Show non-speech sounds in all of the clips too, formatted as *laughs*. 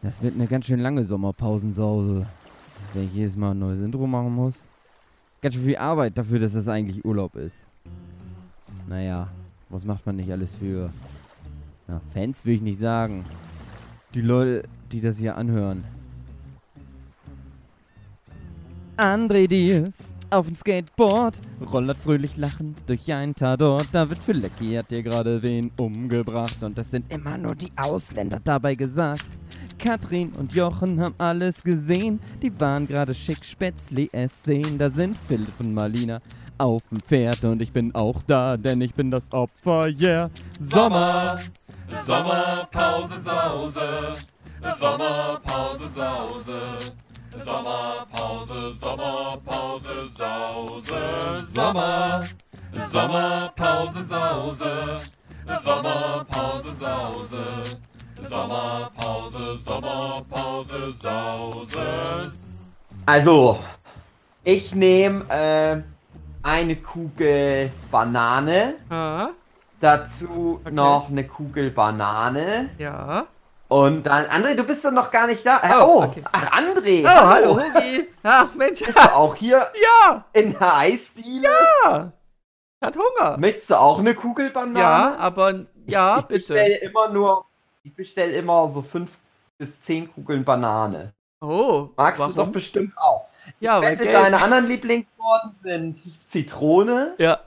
Das wird eine ganz schön lange Sommerpausensause, wenn ich jedes Mal ein neues Intro machen muss. Ganz schön viel Arbeit dafür, dass das eigentlich Urlaub ist. Naja, was macht man nicht alles für... Na, Fans will ich nicht sagen. Die Leute, die das hier anhören. André Diaz auf dem Skateboard, rollert fröhlich lachend durch ein Tadort. David Filecki hat dir gerade wen umgebracht und das sind immer nur die Ausländer dabei gesagt. Katrin und Jochen haben alles gesehen, die waren gerade schick Spätzli essen. Da sind Philipp und Marlina auf dem Pferd. Und ich bin auch da, denn ich bin das Opfer, yeah. Sommer, Sommerpause Sause, Sommerpause Sause, Sommerpause, Sommerpause Sause, Sommer, Sommerpause Sause, Sommerpause Sause, Sommerpause, Sommerpause Sause. Also, ich nehme äh, eine Kugel Banane, Ah, dazu Okay. noch eine Kugel Banane ja. und dann, André, du bist doch noch gar nicht da. Oh, Oh, okay. ach André, Oh, hallo, Hugi. Ach, Mensch. Bist du auch hier *laughs* Ja, in der Eisdiele? ja. Hat Hunger. Möchtest du auch eine Kugel Banane? Ja, aber ja, ich bitte. bestelle immer nur, ich bestelle immer so fünf bis zehn Kugeln Banane. Oh, Magst warum? du doch bestimmt auch. Ja, weil Wette, deine anderen Lieblingssorten sind Zitrone Ja,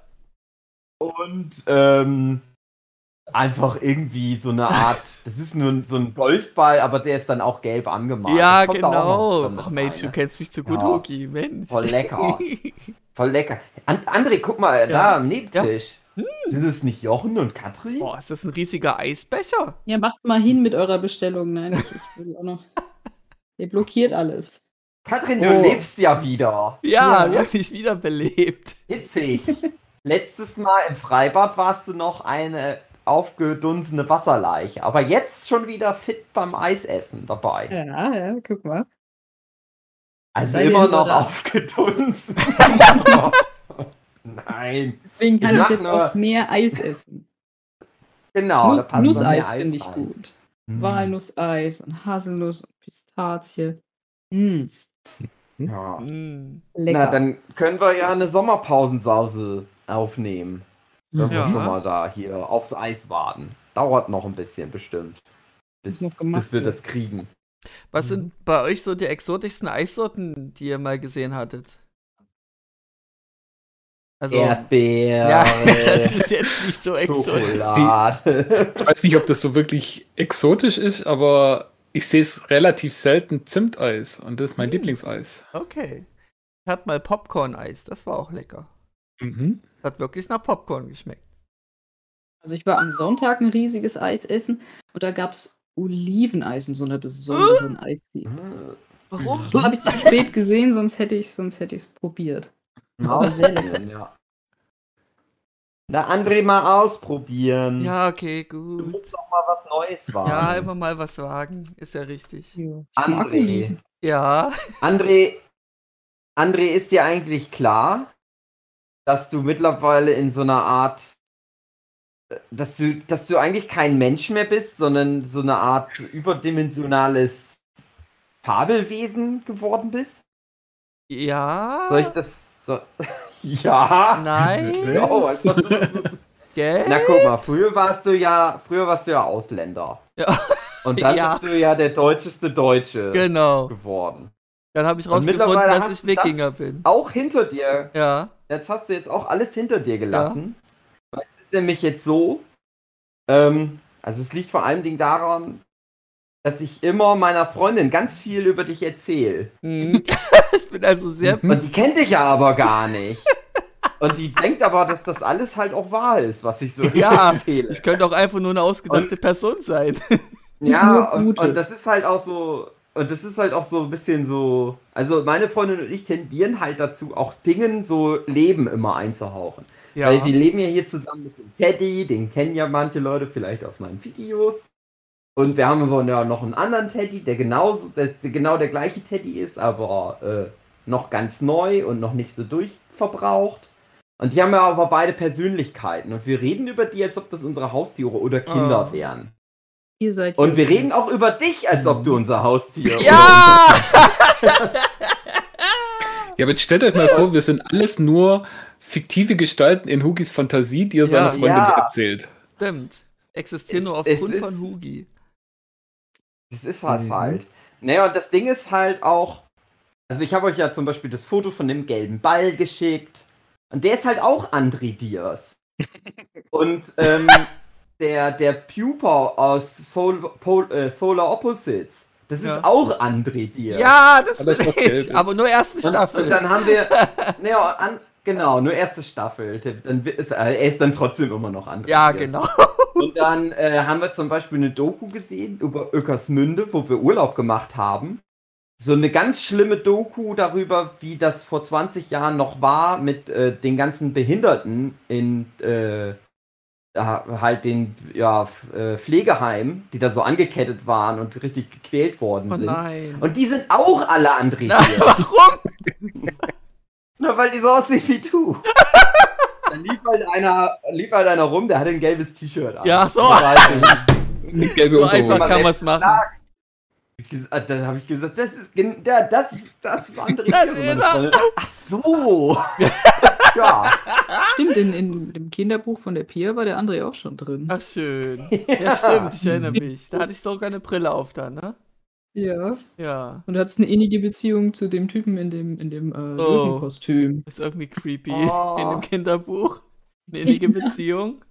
und ähm, einfach irgendwie so eine Art, *laughs* das ist nur so ein Golfball, aber der ist dann auch gelb angemalt. ja genau. Ach Mensch, rein, du ne? kennst mich zu gut, Ja. Hugi. Mensch. Voll lecker. *laughs* Voll lecker. An André, guck mal, da am Nebentisch. Sind es nicht Jochen und Katrin? Boah, ist das ein riesiger Eisbecher? Ja, macht mal hin mit eurer Bestellung. Nein, ich, ich will auch noch. Ihr blockiert alles. Katrin, du Oh. lebst ja wieder. Ja, Ja. wir haben dich wiederbelebt. Hitzig. Letztes Mal im Freibad warst du noch eine aufgedunsene Wasserleiche, aber jetzt schon wieder fit beim Eisessen dabei. Ja, ja, guck mal. Also Sei immer noch da. aufgedunsen. *laughs* *laughs* Nein. Deswegen kann Ich ich, jetzt nur- auch mehr Eis essen. Genau, Nu Nusseis finde ich gut. Mm. Walnusseis und Haselnuss und Pistazie. Mm, Ja. Mm. lecker. Na, dann können wir ja eine Sommerpausensause aufnehmen. Wenn Mhm. wir Ja. schon mal da hier aufs Eis warten. Dauert noch ein bisschen bestimmt. Bis, bis wir das kriegen. Was Mhm. sind bei euch so die exotischsten Eissorten, die ihr mal gesehen hattet? Also, Erdbeere. ja, *laughs* das ist jetzt nicht so exotisch. Ich weiß nicht, ob das so wirklich exotisch ist, aber ich sehe es relativ selten Zimteis und das ist mein Hm. Lieblingseis. Okay. Ich hatte mal Popcorn-Eis, das war auch lecker. Mhm. Hat wirklich nach Popcorn geschmeckt. Also ich war am Sonntag ein riesiges Eis essen und da gab es Oliveneis in so einer besonderen Eisdiele. Warum? Habe ich zu spät gesehen, sonst hätte ich sonst hätte ich es probiert. Ja, sehr *laughs* lecker. ja. Na, André, mal ausprobieren. Ja, okay, Du gut. musst doch mal was Neues wagen. Ja, immer mal was wagen, ist ja richtig. Ja, André. Ja, André, André, ist dir eigentlich klar, dass du mittlerweile in so einer Art, äh, dass du, dass du eigentlich kein Mensch mehr bist, sondern so eine Art überdimensionales Fabelwesen geworden bist? ja. Soll ich das so? *laughs* ja. Nein, Oh, du- gell? Na guck mal, früher warst du ja, früher warst du ja Ausländer. Ja. Und dann *laughs* Ja. bist du ja der deutscheste Deutsche Genau. geworden. Dann habe ich Und rausgefunden, dass ich Wikinger das bin. Auch hinter dir Ja. Jetzt hast du jetzt auch alles hinter dir gelassen. Weil Es ist nämlich jetzt so, ähm, also es liegt vor allen Dingen daran, dass ich immer meiner Freundin ganz viel über dich erzähle. Mhm. *laughs* ich bin also sehr. Mhm. Und die kennt dich ja aber gar nicht. Und die denkt aber, dass das alles halt auch wahr ist, was ich so *laughs* Ja, erzähle. Ich könnte auch einfach nur eine ausgedachte Person sein. *laughs* Ja, und, und das ist halt auch so, und das ist halt auch so ein bisschen so, also meine Freundin und ich tendieren halt dazu, auch Dingen so Leben immer einzuhauchen. Ja. Weil wir leben ja hier zusammen mit dem Teddy, den kennen ja manche Leute vielleicht aus meinen Videos. Und wir haben aber ja noch einen anderen Teddy, der genauso, das genau der gleiche Teddy ist, aber äh, noch ganz neu und noch nicht so durchverbraucht. Und die haben ja aber beide Persönlichkeiten. Und wir reden über die, als ob das unsere Haustiere oder Kinder Ah. wären. Ihr seid Und wir reden auch über dich, als ob du unser Haustier Ja! *laughs* Ja, aber jetzt stellt euch mal vor, *laughs* wir sind alles nur fiktive Gestalten in Hugis Fantasie, die er seiner Ja. Freundin Ja. erzählt. Stimmt. Existieren Es- nur aufgrund von Hugi. Das ist was Mhm. halt. Naja, und das Ding ist halt auch. Also, ich habe euch ja zum Beispiel das Foto von dem gelben Ball geschickt. Und der ist halt auch André Diaz. *laughs* und ähm, der, der Pupa aus Sol, Pol, äh, Solar Opposites, das Ja. ist auch André Diaz. Ja, das Aber Gelbes. ich. Aber nur erste Und, Staffel. und dann haben wir. *laughs* naja, an, genau, nur erste Staffel. Dann ist, er er ist dann trotzdem immer noch André ja, genau. Und dann äh, haben wir zum Beispiel eine Doku gesehen über Öckersmünde, wo wir Urlaub gemacht haben. So eine ganz schlimme Doku darüber, wie das vor 20 Jahren noch war mit äh, den ganzen Behinderten in äh, halt den ja, äh, Pflegeheimen, die da so angekettet waren und richtig gequält worden Oh sind. nein. Und die sind auch alle *laughs* Diaz. warum? Nur weil die so aussehen wie du. *laughs* Dann lief halt einer, lief halt einer rum, der hatte ein gelbes T-Shirt an. Ja, so. *laughs* Gelbe So einfach kann man es machen. ges- Dann habe ich gesagt, das ist, der, das ist, das ist André. Das ist Ach so. *laughs* ja. Stimmt, in, in dem Kinderbuch von der Pia war der André auch schon drin. Ach, schön. Ja, stimmt, ich erinnere mich. Da hatte ich doch eine Brille auf dann, ne? Ja. Ja. Und du hattest eine innige Beziehung zu dem Typen in dem, in dem äh, Oh. Löwenkostüm. Ist irgendwie creepy Oh. in dem Kinderbuch. Eine innige Beziehung.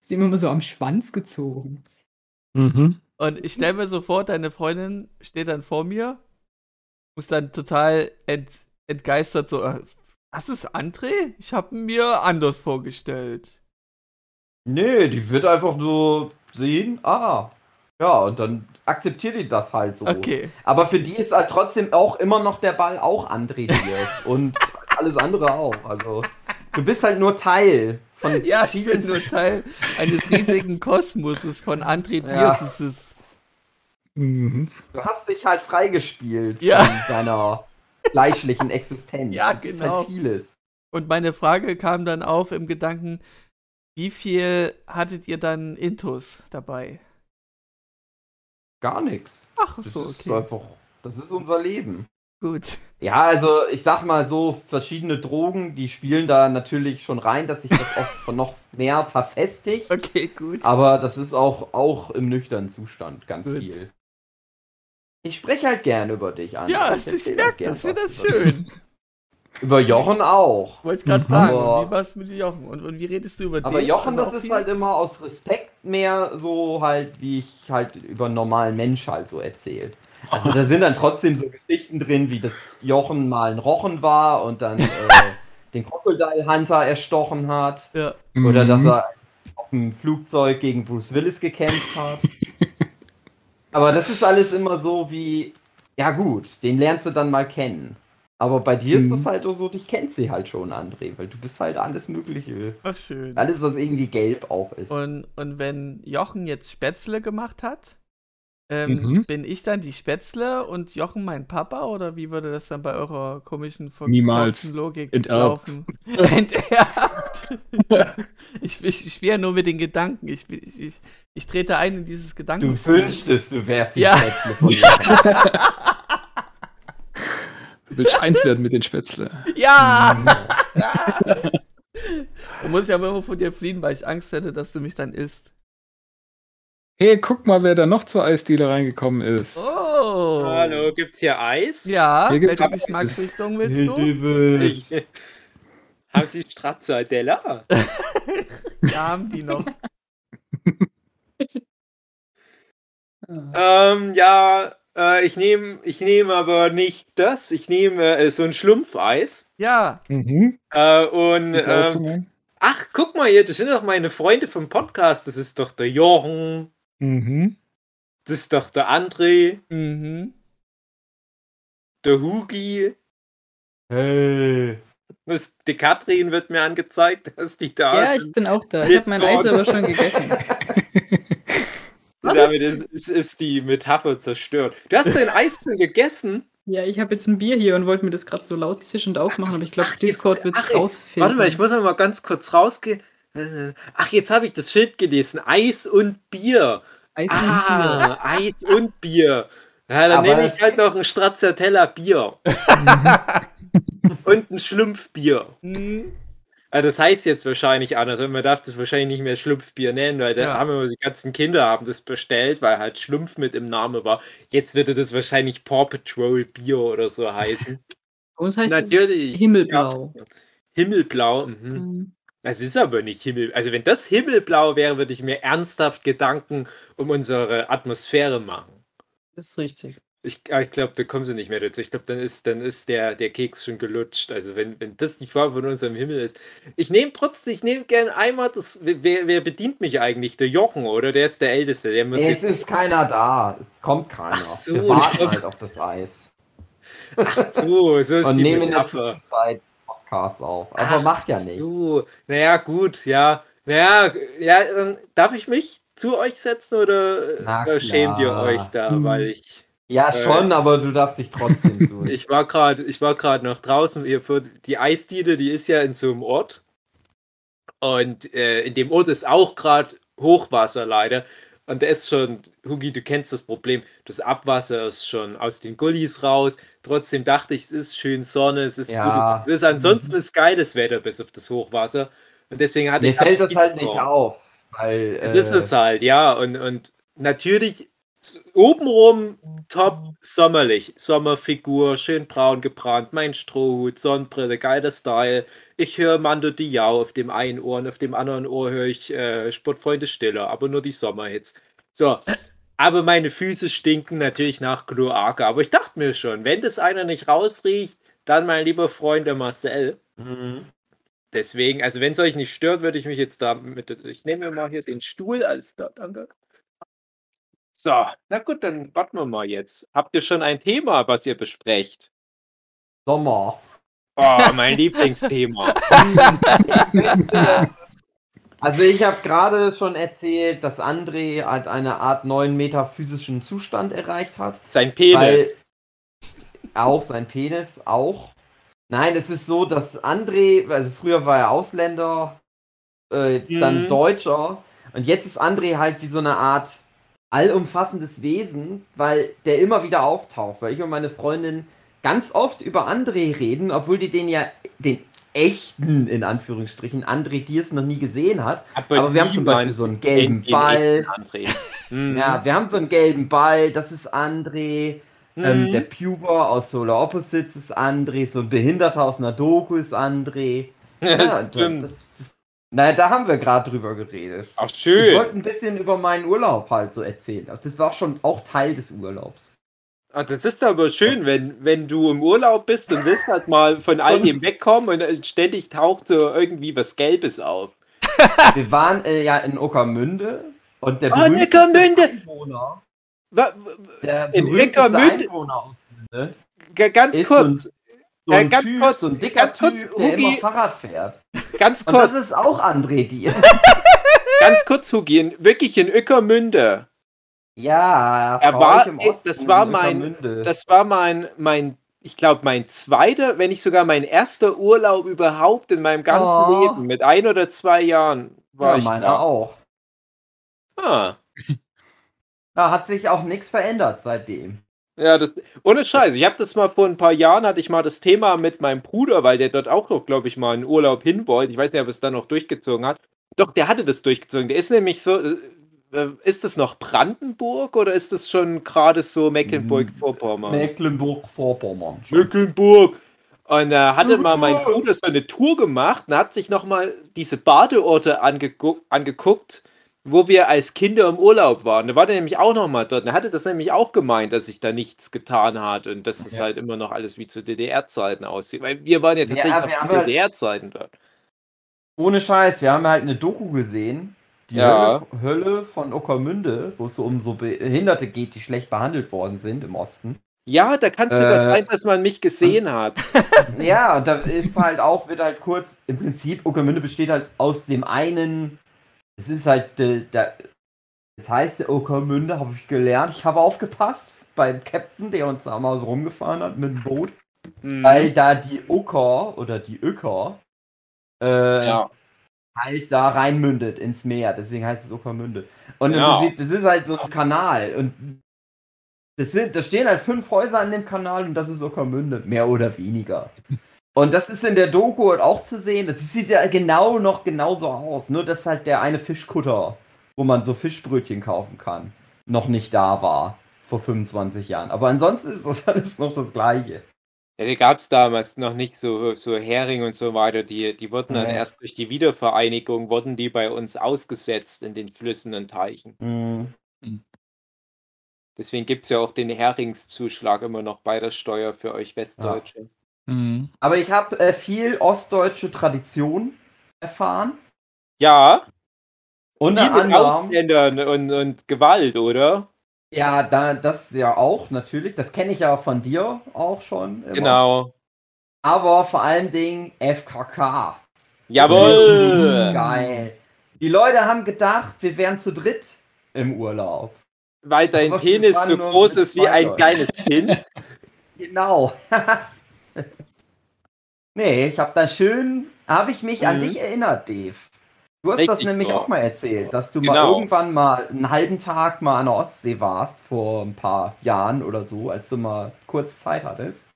Ist immer mal so am Schwanz gezogen. Mhm. Und ich stelle mir so vor, deine Freundin steht dann vor mir, muss dann total ent, entgeistert so, äh, was ist André? Ich habe mir anders vorgestellt. Nee, die wird einfach so sehen, ah. Ja, und dann akzeptiert die das halt so. Okay. Aber für die ist halt trotzdem auch immer noch der Ball auch André Diaz *laughs* und alles andere auch. Also, du bist halt nur Teil von Ja, ich bin nur *laughs* Teil eines riesigen Kosmoses von André Ja. Diaz. Ist- Mhm. Du hast dich halt freigespielt Ja. von deiner fleischlichen Existenz. Ja, Du bist genau. Halt vieles. Und meine Frage kam dann auf im Gedanken, wie viel hattet ihr dann Intus dabei? Gar nichts. Ach Das so, ist okay. einfach, das ist unser Leben. Gut. Ja, also ich sag mal so, verschiedene Drogen, die spielen da natürlich schon rein, dass sich das oft noch mehr verfestigt. Okay, gut. Aber das ist auch, auch im nüchternen Zustand ganz Gut. viel. Ich spreche halt gerne über dich an. ja, ich, merke halt gern das. Ich finde das schön. *laughs* Über Jochen auch. Wollte ich gerade Mhm. fragen, Aber- wie war es mit Jochen? Und, und wie redest du über Aber den? Jochen, Also das ist viel? halt immer aus Respekt mehr so halt, wie ich halt über einen normalen Mensch halt so erzähle. Also da sind dann trotzdem so Geschichten drin, wie das Jochen mal ein Rochen war und dann äh, *laughs* den Crocodile Hunter erstochen hat. Ja. Oder Mhm. dass er auf dem Flugzeug gegen Bruce Willis gekämpft hat. Aber das ist alles immer so wie, ja gut, den lernst du dann mal kennen. Aber bei dir ist Mhm. das halt so, dich kennt sie halt schon, André, weil du bist halt alles Mögliche. Ach, schön. Alles, was irgendwie gelb auch ist. Und, und wenn Jochen jetzt Spätzle gemacht hat, ähm, Mhm. bin ich dann die Spätzle und Jochen mein Papa? Oder wie würde das dann bei eurer komischen Niemals. Logik Enterbt. laufen? *laughs* Enterbt. *laughs* ich, ich, ich spiele nur mit den Gedanken. Ich, ich, ich, ich trete ein in dieses Du Gedanken. wünschtest, du wärst die Ja. Spätzle von mir. *laughs* Du willst eins werden mit den Spätzle. Ja! *laughs* da muss ich aber immer von dir fliehen, weil ich Angst hätte, dass du mich dann isst. Hey, guck mal, wer da noch zur Eisdiele reingekommen ist. Oh! Hallo, gibt's hier Eis? Ja, Hier gibt's welche. Geschmacksrichtung willst du? Ich, haben Sie Stracciatella? Ja, *laughs* haben die noch. *laughs* ähm, ja, äh, ich nehme ich nehm aber nicht das. Ich nehme äh, so ein Schlumpfeis. Ja, Mhm. Äh, und ähm, ach, guck mal hier, das sind doch meine Freunde vom Podcast. Das ist doch der Jochen, Mhm. das ist doch der André, mhm. der Hugi. Hey. Das, die Katrin wird mir angezeigt, *laughs* dass die da Ja, ich bin auch da. Ich habe mein Eis aber schon gegessen. *laughs* Und damit ist, ist, ist die Metapher zerstört. Du hast dein Eis schon gegessen? Ja, ich habe jetzt ein Bier hier und wollte mir das gerade so laut zischend aufmachen, aber ich glaube, Discord wird es rausfinden. Warte mal, ich muss noch mal ganz kurz rausgehen. Äh, Ach, jetzt habe ich das Schild gelesen. Eis und Bier. Eis und Ah, Eis und Bier. Ja, dann Aber nehme ich halt noch ein Stracciatella Bier. *laughs* und ein Schlumpfbier. Hm, Ah, das heißt jetzt wahrscheinlich anders. Man darf das wahrscheinlich nicht mehr Schlumpfbier nennen, weil da Ja. haben immer die ganzen Kinder haben das bestellt, weil halt Schlumpf mit im Namen war. Jetzt würde das wahrscheinlich Paw Patrol Bier oder so heißen. *laughs* Uns heißt es Natürlich. Himmelblau. gab's- Himmelblau. Mhm. Mhm. Es ist aber nicht Himmel. Also wenn das Himmelblau wäre, würde ich mir ernsthaft Gedanken um unsere Atmosphäre machen. Das ist richtig. Ich, ah, ich glaube, da kommen sie nicht mehr dazu. Ich glaube, dann ist, dann ist der, der Keks schon gelutscht. Also wenn, wenn das die Farbe von unserem Himmel ist. Ich nehme trotzdem, ich nehme gern einmal das. Wer, wer bedient mich eigentlich? Der Jochen, oder? Der ist der Älteste. Der muss Es jetzt, ist keiner da. Es kommt keiner. Ach so, Wir warten glaub- halt auf das Eis. Ach so, so ist Und die nehmen in der. Zwischenzeit Podcast auf. Aber Ach macht ja nichts. So, naja, gut, ja. Naja, ja, dann darf ich mich zu euch setzen oder, Na oder schämt ihr euch da, weil ich. Ja, Äh, schon, aber du darfst dich trotzdem *laughs* so. Ich war gerade, ich war gerade noch draußen. Die Eisdiele, die ist ja in so einem Ort. Und äh, in dem Ort ist auch gerade Hochwasser leider. Und da ist schon, Hugi, du kennst das Problem, das Abwasser ist schon aus den Gullis raus. Trotzdem dachte ich, es ist schön Sonne, es ist Ja. gutes, es ist ansonsten ist geiles Wetter bis auf das Hochwasser. Und deswegen hatte Mir ich fällt das halt nicht auf. Weil, Es äh, ist es halt, ja. Und, und natürlich obenrum top sommerlich. Sommerfigur, schön braun gebrannt, mein Strohhut, Sonnenbrille, geiler Style. Ich höre Mando Diao auf dem einen Ohr und auf dem anderen Ohr höre ich äh, Sportfreunde Stiller, aber nur die Sommerhits. So. Aber meine Füße stinken natürlich nach Kloake. Aber ich dachte mir schon, wenn das einer nicht rausriecht, dann mein lieber Freund der Marcel. Mhm. Deswegen, also wenn es euch nicht stört, würde ich mich jetzt da mit. Ich nehme mir mal hier den Stuhl als da, danke. So, na gut, dann warten wir mal jetzt. Habt ihr schon ein Thema, was ihr besprecht? Sommer. Oh, *laughs* mein Lieblingsthema. *laughs* Also ich habe gerade schon erzählt, dass André halt eine Art neuen metaphysischen Zustand erreicht hat. Sein Penis. Auch sein Penis, auch. Nein, es ist so, dass André, also früher war er Ausländer, äh, dann Mhm. Deutscher und jetzt ist André halt wie so eine Art allumfassendes Wesen, weil der immer wieder auftaucht, weil ich und meine Freundin ganz oft über André reden, obwohl die den ja, den echten, in Anführungsstrichen, André Diers noch nie gesehen hat. Aber wir haben zum Beispiel so einen gelben Ball. *laughs* Mhm. Ja, wir haben so einen gelben Ball, das ist André. Ähm, Mhm. der Puber aus Solar Opposites ist André, so ein Behinderter aus einer Doku ist André. *laughs* Ja, Stimmt. das, das, naja, da haben wir gerade drüber geredet. Ach, Ich schön. wollte ein bisschen über meinen Urlaub halt so erzählen. Das war schon auch Teil des Urlaubs. Ah, das ist aber schön, wenn, wenn du im Urlaub bist und willst halt mal von all dem wegkommen und äh, ständig taucht so irgendwie was Gelbes auf. *laughs* Wir waren äh, ja in Ockermünde und der Oh, Ueckermünde! Einwohner, der In Ueckermünde? Einwohner aus Münde Ganz ist so ein, kurz, Äh, ganz Typ, kurz, so ein dicker ganz kurz, Typ, der immer Hugi. Fahrrad fährt. ganz Und das kurz, ist auch André Dier. *laughs* *laughs* ganz kurz, Hugi, in, wirklich in Ueckermünde. Ja, Er war- Osten, das war in mein-. Das war mein, mein ich glaube, mein zweiter, wenn nicht sogar mein erster Urlaub überhaupt in meinem ganzen Oh. Leben. Mit ein oder zwei Jahren war ja, ich meiner da. auch. Ah. *laughs* Da hat sich auch nichts verändert seitdem. Ja, das, ohne Scheiß. Ich habe das mal vor ein paar Jahren, hatte ich mal das Thema mit meinem Bruder, weil der dort auch noch, glaube ich, mal in Urlaub hin wollte. Ich weiß nicht, ob er es dann noch durchgezogen hat. Doch, der hatte das durchgezogen. Der ist nämlich so, äh, äh, ist das noch Brandenburg oder ist das schon gerade so Mecklenburg-Vorpommern? Mecklenburg-Vorpommern. Mecklenburg. Und da hatte mal mein Bruder so eine Tour gemacht und hat sich nochmal diese Badeorte angeguckt, angeguckt, wo wir als Kinder im Urlaub waren. Da war der nämlich auch nochmal dort. Er hatte das nämlich auch gemeint, dass sich da nichts getan hat und dass es Ja. halt immer noch alles wie zu DDR-Zeiten aussieht. Weil wir waren ja Ja, tatsächlich zu halt- DDR-Zeiten dort. Ohne Scheiß, wir haben halt eine Doku gesehen. Die Ja. Hölle, Hölle von Ockermünde, wo es so um so Behinderte geht, die schlecht behandelt worden sind im Osten. Ja, da kann es sogar Äh, sein, dass man mich gesehen hat. *laughs* Ja, und da ist halt auch, wird halt kurz, im Prinzip, Ockermünde besteht halt aus dem einen, es ist halt, äh, da, es heißt Ockermünde, habe ich gelernt, ich habe aufgepasst beim Captain, der uns da mal so rumgefahren hat mit dem Boot, Mhm. weil da die Ocker oder die Öcker äh, ja. halt da reinmündet ins Meer. Deswegen heißt es Uckermünde. Und im Genau. Prinzip, das ist halt so ein Kanal. Und das sind, da stehen halt fünf Häuser an dem Kanal und das ist Uckermünde, mehr oder weniger. Und das ist in der Doku halt auch zu sehen. Das sieht ja genau noch genauso aus. Nur dass halt der eine Fischkutter, wo man so Fischbrötchen kaufen kann, noch nicht da war. Vor 25 Jahren. Aber ansonsten ist das *laughs* alles noch das Gleiche. Ja, die gab es damals noch nicht so, so Hering und so weiter. Die, die wurden dann Nee. erst durch die Wiedervereinigung, wurden die bei uns ausgesetzt in den Flüssen und Teichen. Mhm. Deswegen gibt es ja auch den Heringszuschlag immer noch bei der Steuer für euch Westdeutsche. Mhm. Aber ich habe äh, viel ostdeutsche Tradition erfahren. Ja, Unter viel anderem. Ausländern und, und Gewalt, oder? Ja, da, das ja auch, natürlich. Das kenne ich ja von dir auch schon. Immer. Genau. Aber vor allen Dingen FKK. Jawohl! Geil. Die Leute haben gedacht, wir wären zu dritt im Urlaub. Weil dein Aber Penis so groß ist wie ein kleines Kind. *laughs* Genau. *laughs* *laughs* nee, ich habe da schön, habe ich mich an Mhm. dich erinnert, Dave. Du hast das Richtig nämlich so. auch mal erzählt, dass du mal Genau. irgendwann mal einen halben Tag mal an der Ostsee warst, vor ein paar Jahren oder so, als du mal kurz Zeit hattest.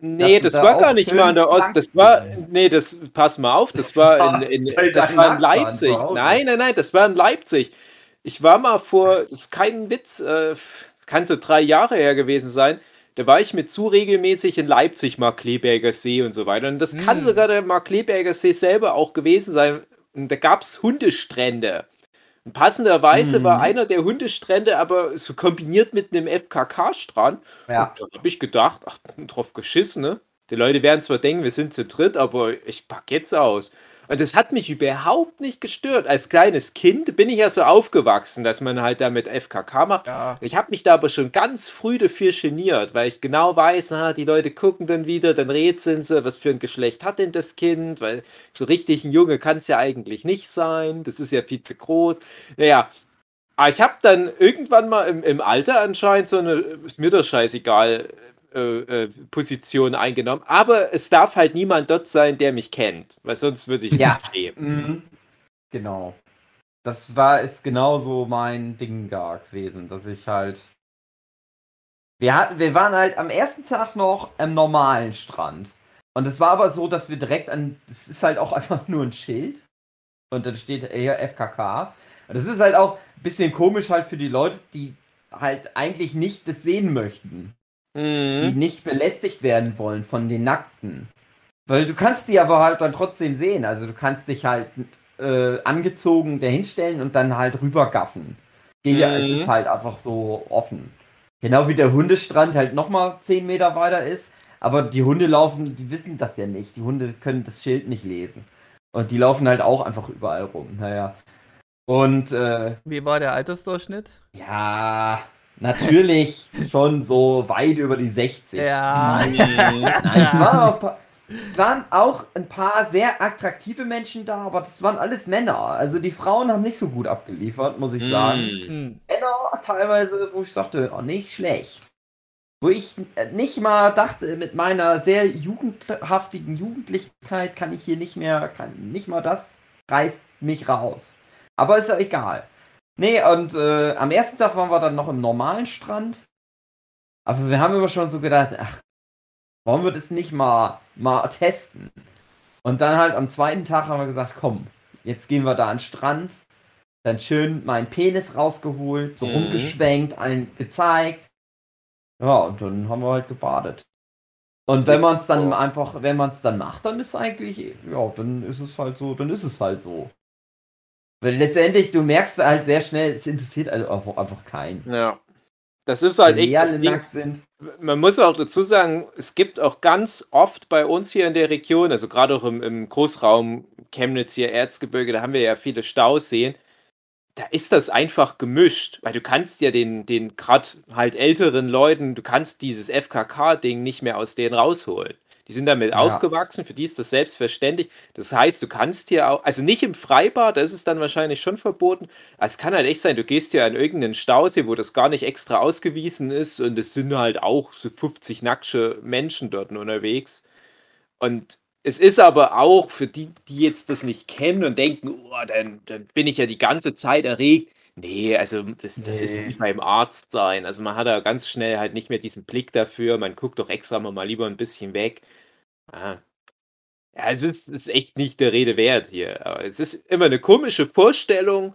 Nee, das da war gar nicht mal an der Ost. lang Das war, nee, das, pass mal auf, das war in, *laughs* in, das war in Leipzig. Nein, nein, nein, das war in Leipzig. Ich war mal vor, das ist kein Witz, äh, kann so drei Jahre her gewesen sein. Da war ich mit zu regelmäßig in Leipzig, Markleberger See und so weiter. Und das kann Hm. sogar der Markleberger See selber auch gewesen sein. Und da gab es Hundestrände. Und passenderweise Mhm. war einer der Hundestrände aber so kombiniert mit einem FKK-Strand. Ja. Da habe ich gedacht, ach, drauf geschissen, ne? Die Leute werden zwar denken, wir sind zu dritt, aber ich pack jetzt aus. Und das hat mich überhaupt nicht gestört. Als kleines Kind bin ich ja so aufgewachsen, dass man halt da mit FKK macht. Ja. Ich habe mich da aber schon ganz früh dafür geniert, weil ich genau weiß, ah, die Leute gucken dann wieder, dann rätseln sie, was für ein Geschlecht hat denn das Kind, weil so richtig ein Junge kann es ja eigentlich nicht sein, das ist ja viel zu groß. Naja, aber ich habe dann irgendwann mal im, im Alter anscheinend so eine, ist mir doch scheißegal, äh, äh, Position eingenommen, aber es darf halt niemand dort sein, der mich kennt, weil sonst würde ich Ja. nicht stehen. Mhm. Genau. Das war ist genauso mein Ding da gewesen, dass ich halt. Wir, hatten, wir waren halt am ersten Tag noch am normalen Strand. Und es war aber so, dass wir direkt an. Es ist halt auch *laughs* einfach nur ein Schild. Und dann steht eher FKK. Und das ist halt auch ein bisschen komisch halt für die Leute, die halt eigentlich nicht das sehen möchten die Mhm. nicht belästigt werden wollen von den Nackten. Weil du kannst die aber halt dann trotzdem sehen. Also du kannst dich halt äh, angezogen dahinstellen und dann halt rübergaffen. Geht ja, es Mhm. ist halt einfach so offen. Genau wie der Hundestrand halt nochmal 10 Meter weiter ist. Aber die Hunde laufen, die wissen das ja nicht. Die Hunde können das Schild nicht lesen. Und die laufen halt auch einfach überall rum. Naja. Und äh, Wie war der Altersdurchschnitt? ja, natürlich schon so weit über die 60. Ja. Mhm. Nein, es, waren auch ein paar, es waren auch ein paar sehr attraktive Menschen da, aber das waren alles Männer. Also die Frauen haben nicht so gut abgeliefert, muss ich sagen. Mhm. Hm. Männer teilweise, wo ich sagte, oh, nicht schlecht. Wo ich äh, nicht mal dachte, mit meiner sehr jugendhaftigen Jugendlichkeit kann ich hier nicht mehr, kann nicht mal das reißt mich raus. Aber ist ja egal. Nee, und äh, am ersten Tag waren wir dann noch im normalen Strand. Aber wir haben immer schon so gedacht, ach, wollen wir das nicht mal, mal testen? Und dann halt am zweiten Tag haben wir gesagt, komm, jetzt gehen wir da an den Strand. Dann schön meinen Penis rausgeholt, so Mhm. rumgeschwenkt, allen gezeigt. Ja, und dann haben wir halt gebadet. Und wenn man es dann Oh. einfach, wenn man es dann macht, dann ist eigentlich, ja, dann ist es halt so, dann ist es halt so. Weil letztendlich, du merkst halt sehr schnell, es interessiert also einfach, einfach keinen. Ja. Das ist halt echt die alle nackt sind. Man muss auch dazu sagen, es gibt auch ganz oft bei uns hier in der Region, also gerade auch im, im Großraum Chemnitz hier, Erzgebirge, da haben wir ja viele Stauseen, da ist das einfach gemischt, weil du kannst ja den, den gerade halt älteren Leuten, du kannst dieses FKK-Ding nicht mehr aus denen rausholen. Die sind damit Ja. aufgewachsen, für die ist das selbstverständlich. Das heißt, du kannst hier auch, also nicht im Freibad, da ist es dann wahrscheinlich schon verboten, es kann halt echt sein, du gehst hier an irgendeinen Stausee, wo das gar nicht extra ausgewiesen ist und es sind halt auch so 50 nackte Menschen dort unterwegs. Und es ist aber auch für die, die jetzt das nicht kennen und denken, oh, dann, dann bin ich ja die ganze Zeit erregt. Nee, also das, das ist Nee. wie beim Arzt sein. Also man hat da ganz schnell halt nicht mehr diesen Blick dafür. Man guckt doch extra mal lieber ein bisschen weg. Ah. Ja, es ist, ist echt nicht der Rede wert hier. Aber es ist immer eine komische Vorstellung,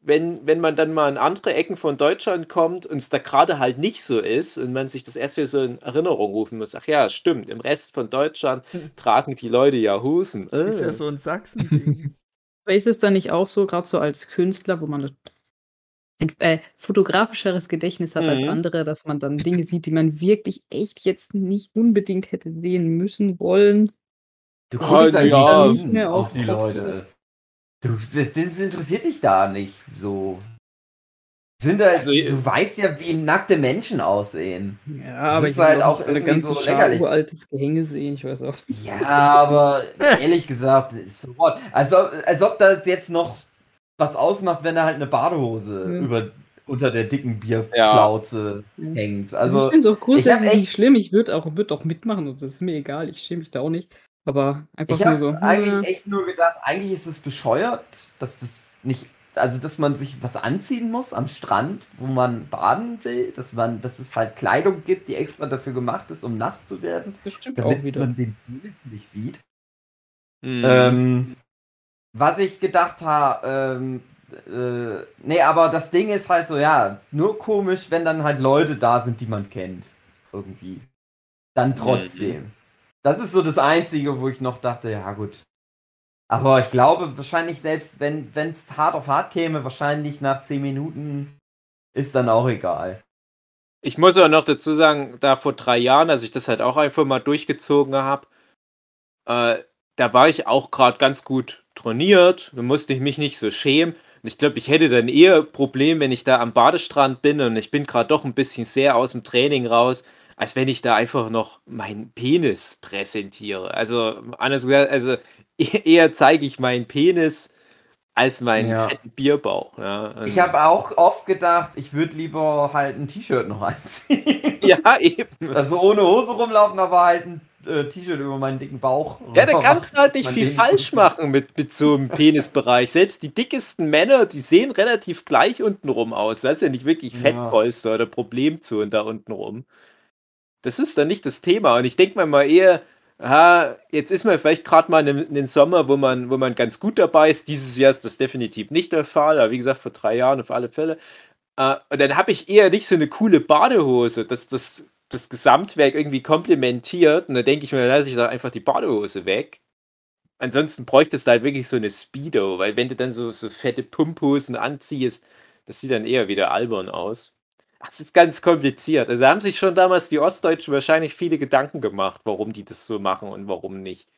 wenn, wenn man dann mal in andere Ecken von Deutschland kommt und es da gerade halt nicht so ist und man sich das erst wieder so in Erinnerung rufen muss. Ach ja, stimmt, im Rest von Deutschland tragen die Leute ja Hosen. Ist ja Äh. so ein Sachsen-Ding. *laughs* Aber ist es dann nicht auch so, gerade so als Künstler, wo man ein äh, fotografischeres Gedächtnis hat als Mhm. andere, dass man dann Dinge sieht, die man wirklich echt jetzt nicht unbedingt hätte sehen müssen wollen? Du guckst da ja. nicht mehr auf auf die Leute. Du, das, das interessiert dich da nicht so. Sind halt, Also, du weißt ja, wie nackte Menschen aussehen. Ja, Das aber ist ich halt auch so eine irgendwie ganze so lächerlich. uraltes Gehänge sehen, ich weiß auch. Ja, aber ehrlich gesagt, so? Als ob, als ob das jetzt noch was ausmacht, wenn da halt eine Badehose Ja. über, unter der dicken Bierplauze Ja. hängt. Also ich finde es auch grundsätzlich echt- nicht schlimm. Ich würde auch, würd auch mitmachen und das ist mir egal. Ich schäme mich da auch nicht. Aber einfach ich nur habe so. eigentlich hm, echt nur gedacht, eigentlich ist es bescheuert, dass es nicht, also dass man sich was anziehen muss am Strand, wo man baden will, dass man, dass es halt Kleidung gibt, die extra dafür gemacht ist, um nass zu werden, das stimmt damit auch wieder. man den Penis nicht sieht. Mhm. Ähm, was ich gedacht habe, ähm, äh, nee, aber das Ding ist halt so, ja, nur komisch, wenn dann halt Leute da sind, die man kennt. Irgendwie. Dann trotzdem. Das ist so das Einzige, wo ich noch dachte, ja gut. Aber ich glaube, wahrscheinlich selbst, wenn es hart auf hart käme, wahrscheinlich nach 10 Minuten ist dann auch egal. Ich muss auch noch dazu sagen, da vor drei Jahren, als ich das halt auch einfach mal durchgezogen habe, äh, da war ich auch gerade ganz gut trainiert, da musste ich mich nicht so schämen. Und ich glaube, ich hätte dann eher Problem, wenn ich da am Badestrand bin und ich bin gerade doch ein bisschen sehr aus dem Training raus, als wenn ich da einfach noch meinen Penis präsentiere. Also, anders gesagt, also e- eher zeige ich meinen Penis als meinen Ja. fetten Bierbauch. Ja, Ich habe auch oft gedacht, ich würde lieber halt ein T-Shirt noch anziehen. *laughs* ja eben. Also ohne Hose rumlaufen, aber halt ein äh, T-Shirt über meinen dicken Bauch. Ja, da kannst du halt nicht viel den falsch machen mit, mit so einem Penisbereich. Selbst die dickesten Männer, die sehen relativ gleich untenrum aus. Du hast ja nicht wirklich Ja. Fettpolster oder Problemzonen da untenrum. Das ist dann nicht das Thema. Und ich denke mir mal eher, aha, jetzt ist man vielleicht gerade mal in einem Sommer, wo man, wo man ganz gut dabei ist. Dieses Jahr ist das definitiv nicht der Fall, aber wie gesagt, vor drei Jahren auf alle Fälle. Äh, und dann habe ich eher nicht so eine coole Badehose, dass das das Gesamtwerk irgendwie komplementiert. Und dann denke ich mir, dann lasse ich da einfach die Badehose weg. Ansonsten bräuchtest du halt wirklich so eine Speedo, weil wenn du dann so, so fette Pumphosen anziehst, das sieht dann eher wieder albern aus. Das ist ganz kompliziert. Also da haben sich schon damals die Ostdeutschen wahrscheinlich viele Gedanken gemacht, warum die das so machen und warum nicht.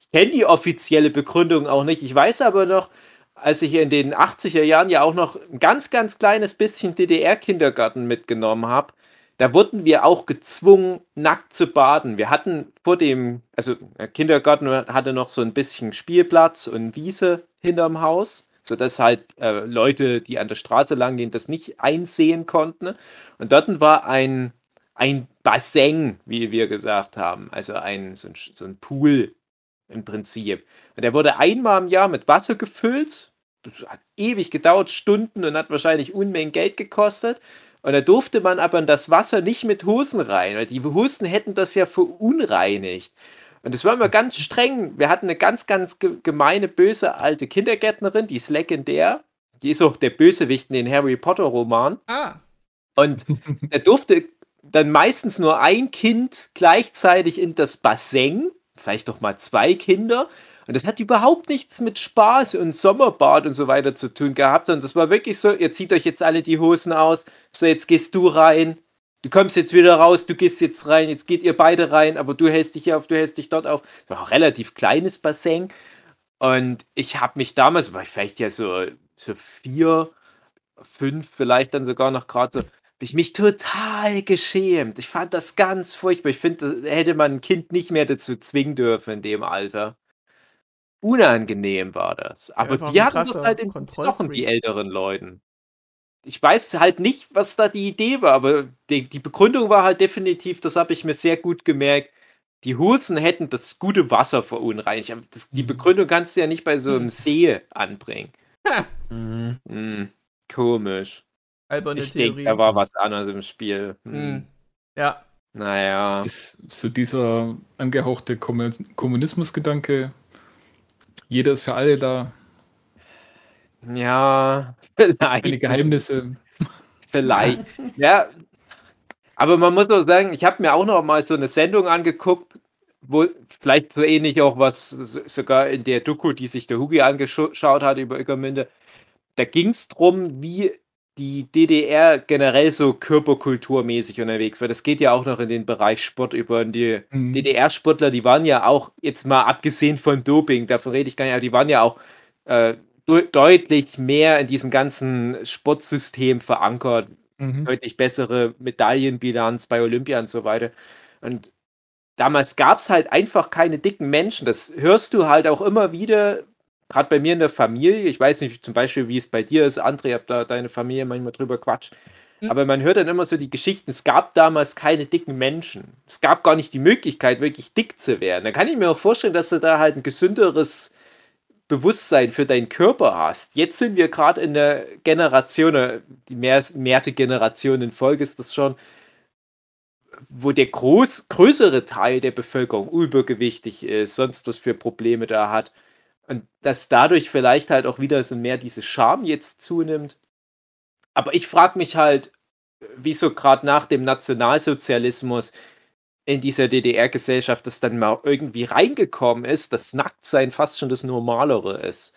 Ich kenne die offizielle Begründung auch nicht. Ich weiß aber noch, als ich in den 80er Jahren ja auch noch ein ganz, ganz kleines bisschen DDR-Kindergarten mitgenommen habe, da wurden wir auch gezwungen, nackt zu baden. Wir hatten vor dem, also der Kindergarten hatte noch so ein bisschen Spielplatz und Wiese hinterm Haus, sodass halt äh, Leute, die an der Straße lang gehen, das nicht einsehen konnten. Und dort war ein, ein Bassin, wie wir gesagt haben, also ein, so, ein, so ein Pool im Prinzip. Und der wurde einmal im Jahr mit Wasser gefüllt. Das hat ewig gedauert, Stunden und hat wahrscheinlich Unmengen Geld gekostet. Und da durfte man aber in das Wasser nicht mit Hosen rein, weil die Hosen hätten das ja verunreinigt. Und das war immer ganz streng. Wir hatten eine ganz, ganz ge- gemeine, böse alte Kindergärtnerin, die ist legendär. Die ist auch der Bösewicht in den Harry Potter Roman. Ah, Und da durfte dann meistens nur ein Kind gleichzeitig in das Bassin, vielleicht doch mal zwei Kinder. Und das hat überhaupt nichts mit Spaß und Sommerbad und so weiter zu tun gehabt, sondern das war wirklich so, ihr zieht euch jetzt alle die Hosen aus, so jetzt gehst du rein, du kommst jetzt wieder raus, du gehst jetzt rein, jetzt geht ihr beide rein, aber du hältst dich hier auf, du hältst dich dort auf. Das war ein relativ kleines Bassin. Und ich habe mich damals, war ich vielleicht ja so, so vier, fünf, vielleicht dann sogar noch gerade so, hab ich mich total geschämt. Ich fand das ganz furchtbar. Ich finde, da hätte man ein Kind nicht mehr dazu zwingen dürfen in dem Alter. Unangenehm war das. Aber einfach die hatten das halt in Knochen, die älteren Leuten. Ich weiß halt nicht, was da die Idee war, aber die, die Begründung war halt definitiv, das habe ich mir sehr gut gemerkt, die Husen hätten das gute Wasser verunreinigt. Aber das, die Begründung kannst du ja nicht bei so einem See anbringen. Mhm. Hm, komisch. Alberne Ich denke, da war was anderes im Spiel. Hm. Hm. Ja. Naja. Das so dieser angehauchte Kommun- Kommunismusgedanke. Jeder ist für alle da. Ja, *laughs* Keine vielleicht. Geheimnisse. Vielleicht. *laughs* ja. Aber man muss auch sagen, ich habe mir auch noch mal so eine Sendung angeguckt, wo vielleicht so ähnlich auch was so- sogar in der Doku, die sich der Hugi angeschaut hat über Ueckermünde, da ging es darum, wie die DDR generell so körperkulturmäßig unterwegs war. Das geht ja auch noch in den Bereich Sport über. Und die Mhm. DDR-Sportler, die waren ja auch, jetzt mal abgesehen von Doping, davon rede ich gar nicht, aber die waren ja auch äh, de deutlich mehr in diesem ganzen Sportsystem verankert, Mhm. deutlich bessere Medaillenbilanz bei Olympia und so weiter. Und damals gab es halt einfach keine dicken Menschen. Das hörst du halt auch immer wieder, gerade bei mir in der Familie. Ich weiß nicht zum Beispiel, wie es bei dir ist, André, ob da deine Familie manchmal drüber quatscht. Hm. Aber man hört dann immer so die Geschichten, es gab damals keine dicken Menschen. Es gab gar nicht die Möglichkeit, wirklich dick zu werden. Da kann ich mir auch vorstellen, dass du da halt ein gesünderes Bewusstsein für deinen Körper hast. Jetzt sind wir gerade in der Generation, äh, die mehr, mehrte Generation in Folge ist das schon, wo der groß, größere Teil der Bevölkerung übergewichtig ist, sonst was für Probleme da hat. Und dass dadurch vielleicht halt auch wieder so mehr diese Scham jetzt zunimmt. Aber ich frage mich halt, wieso gerade nach dem Nationalsozialismus in dieser DDR-Gesellschaft das dann mal irgendwie reingekommen ist, dass Nacktsein fast schon das Normalere ist.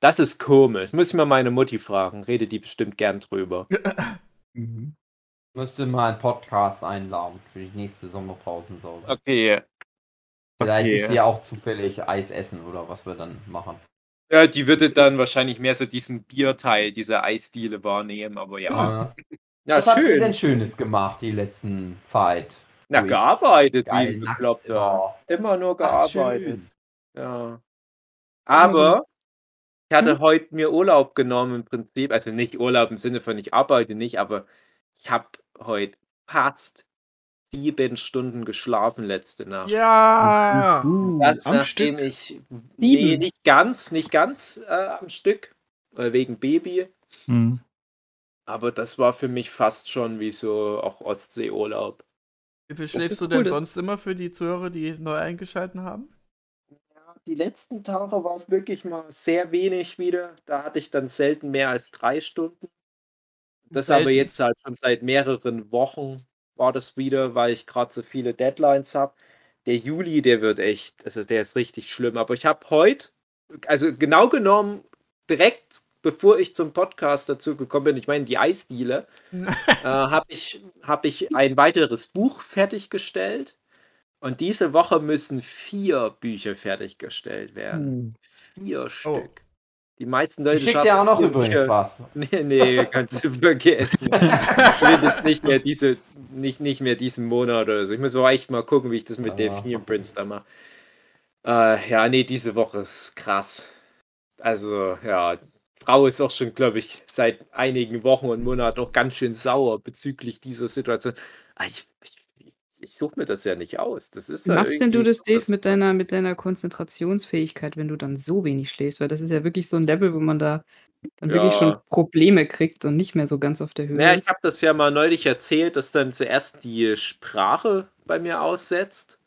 Das ist komisch. Muss ich mal meine Mutti fragen. Rede die bestimmt gern drüber. *laughs* Mhm. Müsste mal einen Podcast einladen für die nächste Sommerpausensause. Okay. Vielleicht okay. ist sie auch zufällig Eis essen oder was wir dann machen. Ja, die würde dann wahrscheinlich mehr so diesen Bierteil, diese Eisdiele wahrnehmen, aber ja. Ja. *laughs* Ja, was habt ihr schön. denn Schönes gemacht die letzten Zeit? Na, gearbeitet, wie Bekloppter. war. Immer nur gearbeitet. schön. Ja. Aber ich hatte heute mir Urlaub genommen im Prinzip, also nicht Urlaub im Sinne von ich arbeite nicht, aber ich habe heute fast sieben Stunden geschlafen letzte Nacht. Ja. Das am nachdem Stück. ich nee, nicht ganz, nicht ganz äh, am Stück, äh, wegen Baby, Mhm. aber das war für mich fast schon wie so auch Ostseeurlaub. Wie viel ist schläfst du cool, denn das- sonst immer für die Zuhörer, die neu eingeschalten haben? Ja, die letzten Tage war es wirklich mal sehr wenig wieder. Da hatte ich dann selten mehr als drei Stunden. Das aber Selten. jetzt halt schon seit mehreren Wochen war das wieder, weil ich gerade so viele Deadlines habe. Der Juli, der wird echt, also der ist richtig schlimm. Aber ich habe heute, also genau genommen, direkt bevor ich zum Podcast dazu gekommen bin, ich meine die Eisdiele, *laughs* äh, habe ich, hab ich ein weiteres Buch fertiggestellt. Und diese Woche müssen vier Bücher fertiggestellt werden. Vier Stück. Die meisten Leute Ich schick dir auch noch übrigens Bücher- was. *laughs* Nee, nee, kannst du vergessen. Zumindest nicht mehr diese, nicht, nicht mehr diesen Monat oder so. Ich muss auch echt mal gucken, wie ich das mit Ah. Delphine Prince da mache. Äh, ja, nee, diese Woche ist krass. Also, ja, Frau ist auch schon, glaube ich, seit einigen Wochen und Monaten noch ganz schön sauer bezüglich dieser Situation. Ah, Ich, ich, ich suche mir das ja nicht aus. Das ist ja machst denn du das, Dave, mit deiner, mit deiner Konzentrationsfähigkeit, wenn du dann so wenig schläfst? Weil das ist ja wirklich so ein Level, wo man da dann wirklich schon. Probleme kriegt und nicht mehr so ganz auf der Höhe Naja, ich habe das ja mal neulich erzählt, dass dann zuerst die Sprache bei mir aussetzt.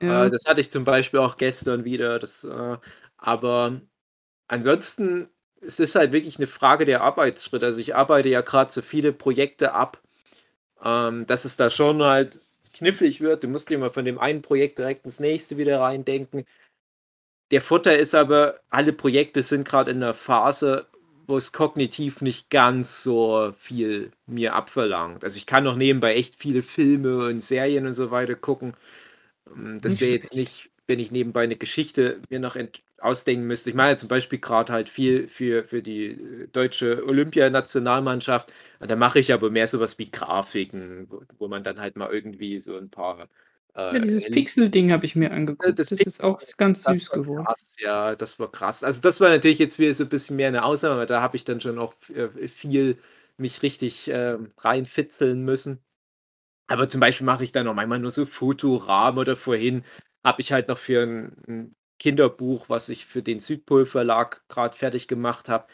Ja. Äh, das hatte ich zum Beispiel auch gestern wieder. Das, äh, aber ansonsten, es ist halt wirklich eine Frage der Arbeitsschritte. Also ich arbeite ja gerade so viele Projekte ab, ähm, dass es da schon halt knifflig wird. Du musst dir mal von dem einen Projekt direkt ins nächste wieder reindenken. Der Vorteil ist aber, alle Projekte sind gerade in einer Phase, wo es kognitiv nicht ganz so viel mir abverlangt. Also ich kann noch nebenbei echt viele Filme und Serien und so weiter gucken. Ähm, Das wäre jetzt nicht, wenn ich nebenbei eine Geschichte mir noch ent ausdenken müsste. Ich meine zum Beispiel gerade halt viel für, für die äh, deutsche Olympianationalmannschaft. Und Da mache ich aber mehr sowas wie Grafiken, wo, wo man dann halt mal irgendwie so ein paar. äh, ja, dieses Pixel-Ding habe ich mir angeguckt. das Das, ist auch ganz süß geworden. Krass, ja, das war krass. Also das war natürlich jetzt wieder so ein bisschen mehr eine Ausnahme, aber da habe ich dann schon auch äh, viel mich richtig ähm, reinfitzeln müssen. Aber zum Beispiel mache ich dann auch manchmal nur so Fotorahmen oder vorhin habe ich halt noch für ein, ein Kinderbuch, was ich für den Südpol Verlag gerade fertig gemacht habe,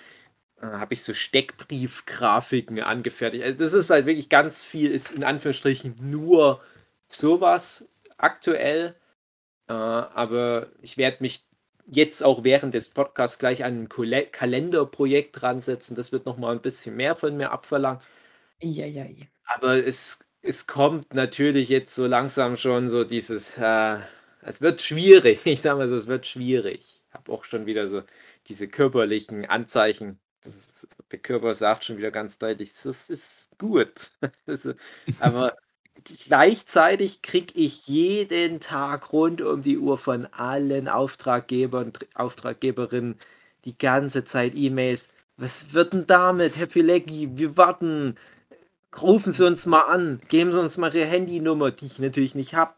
äh, habe ich so Steckbriefgrafiken angefertigt. Also das ist halt wirklich ganz viel, ist in Anführungsstrichen nur sowas aktuell. Äh, aber ich werde mich jetzt auch während des Podcasts gleich an ein Kole- Kalenderprojekt dran setzen. Das wird nochmal ein bisschen mehr von mir abverlangen. Eieiei. Aber es, es kommt natürlich jetzt so langsam schon so dieses, äh, es wird schwierig. *laughs* Ich sage mal so, es wird schwierig. Ich habe auch schon wieder so diese körperlichen Anzeichen. Ist, der Körper sagt schon wieder ganz deutlich, das ist gut. *laughs* Aber gleichzeitig kriege ich jeden Tag rund um die Uhr von allen Auftraggebern, Tr- Auftraggeberinnen die ganze Zeit E-Mails. Was wird denn damit, Herr Filecki? Wir warten. Rufen Sie uns mal an. Geben Sie uns mal Ihre Handynummer, die ich natürlich nicht habe.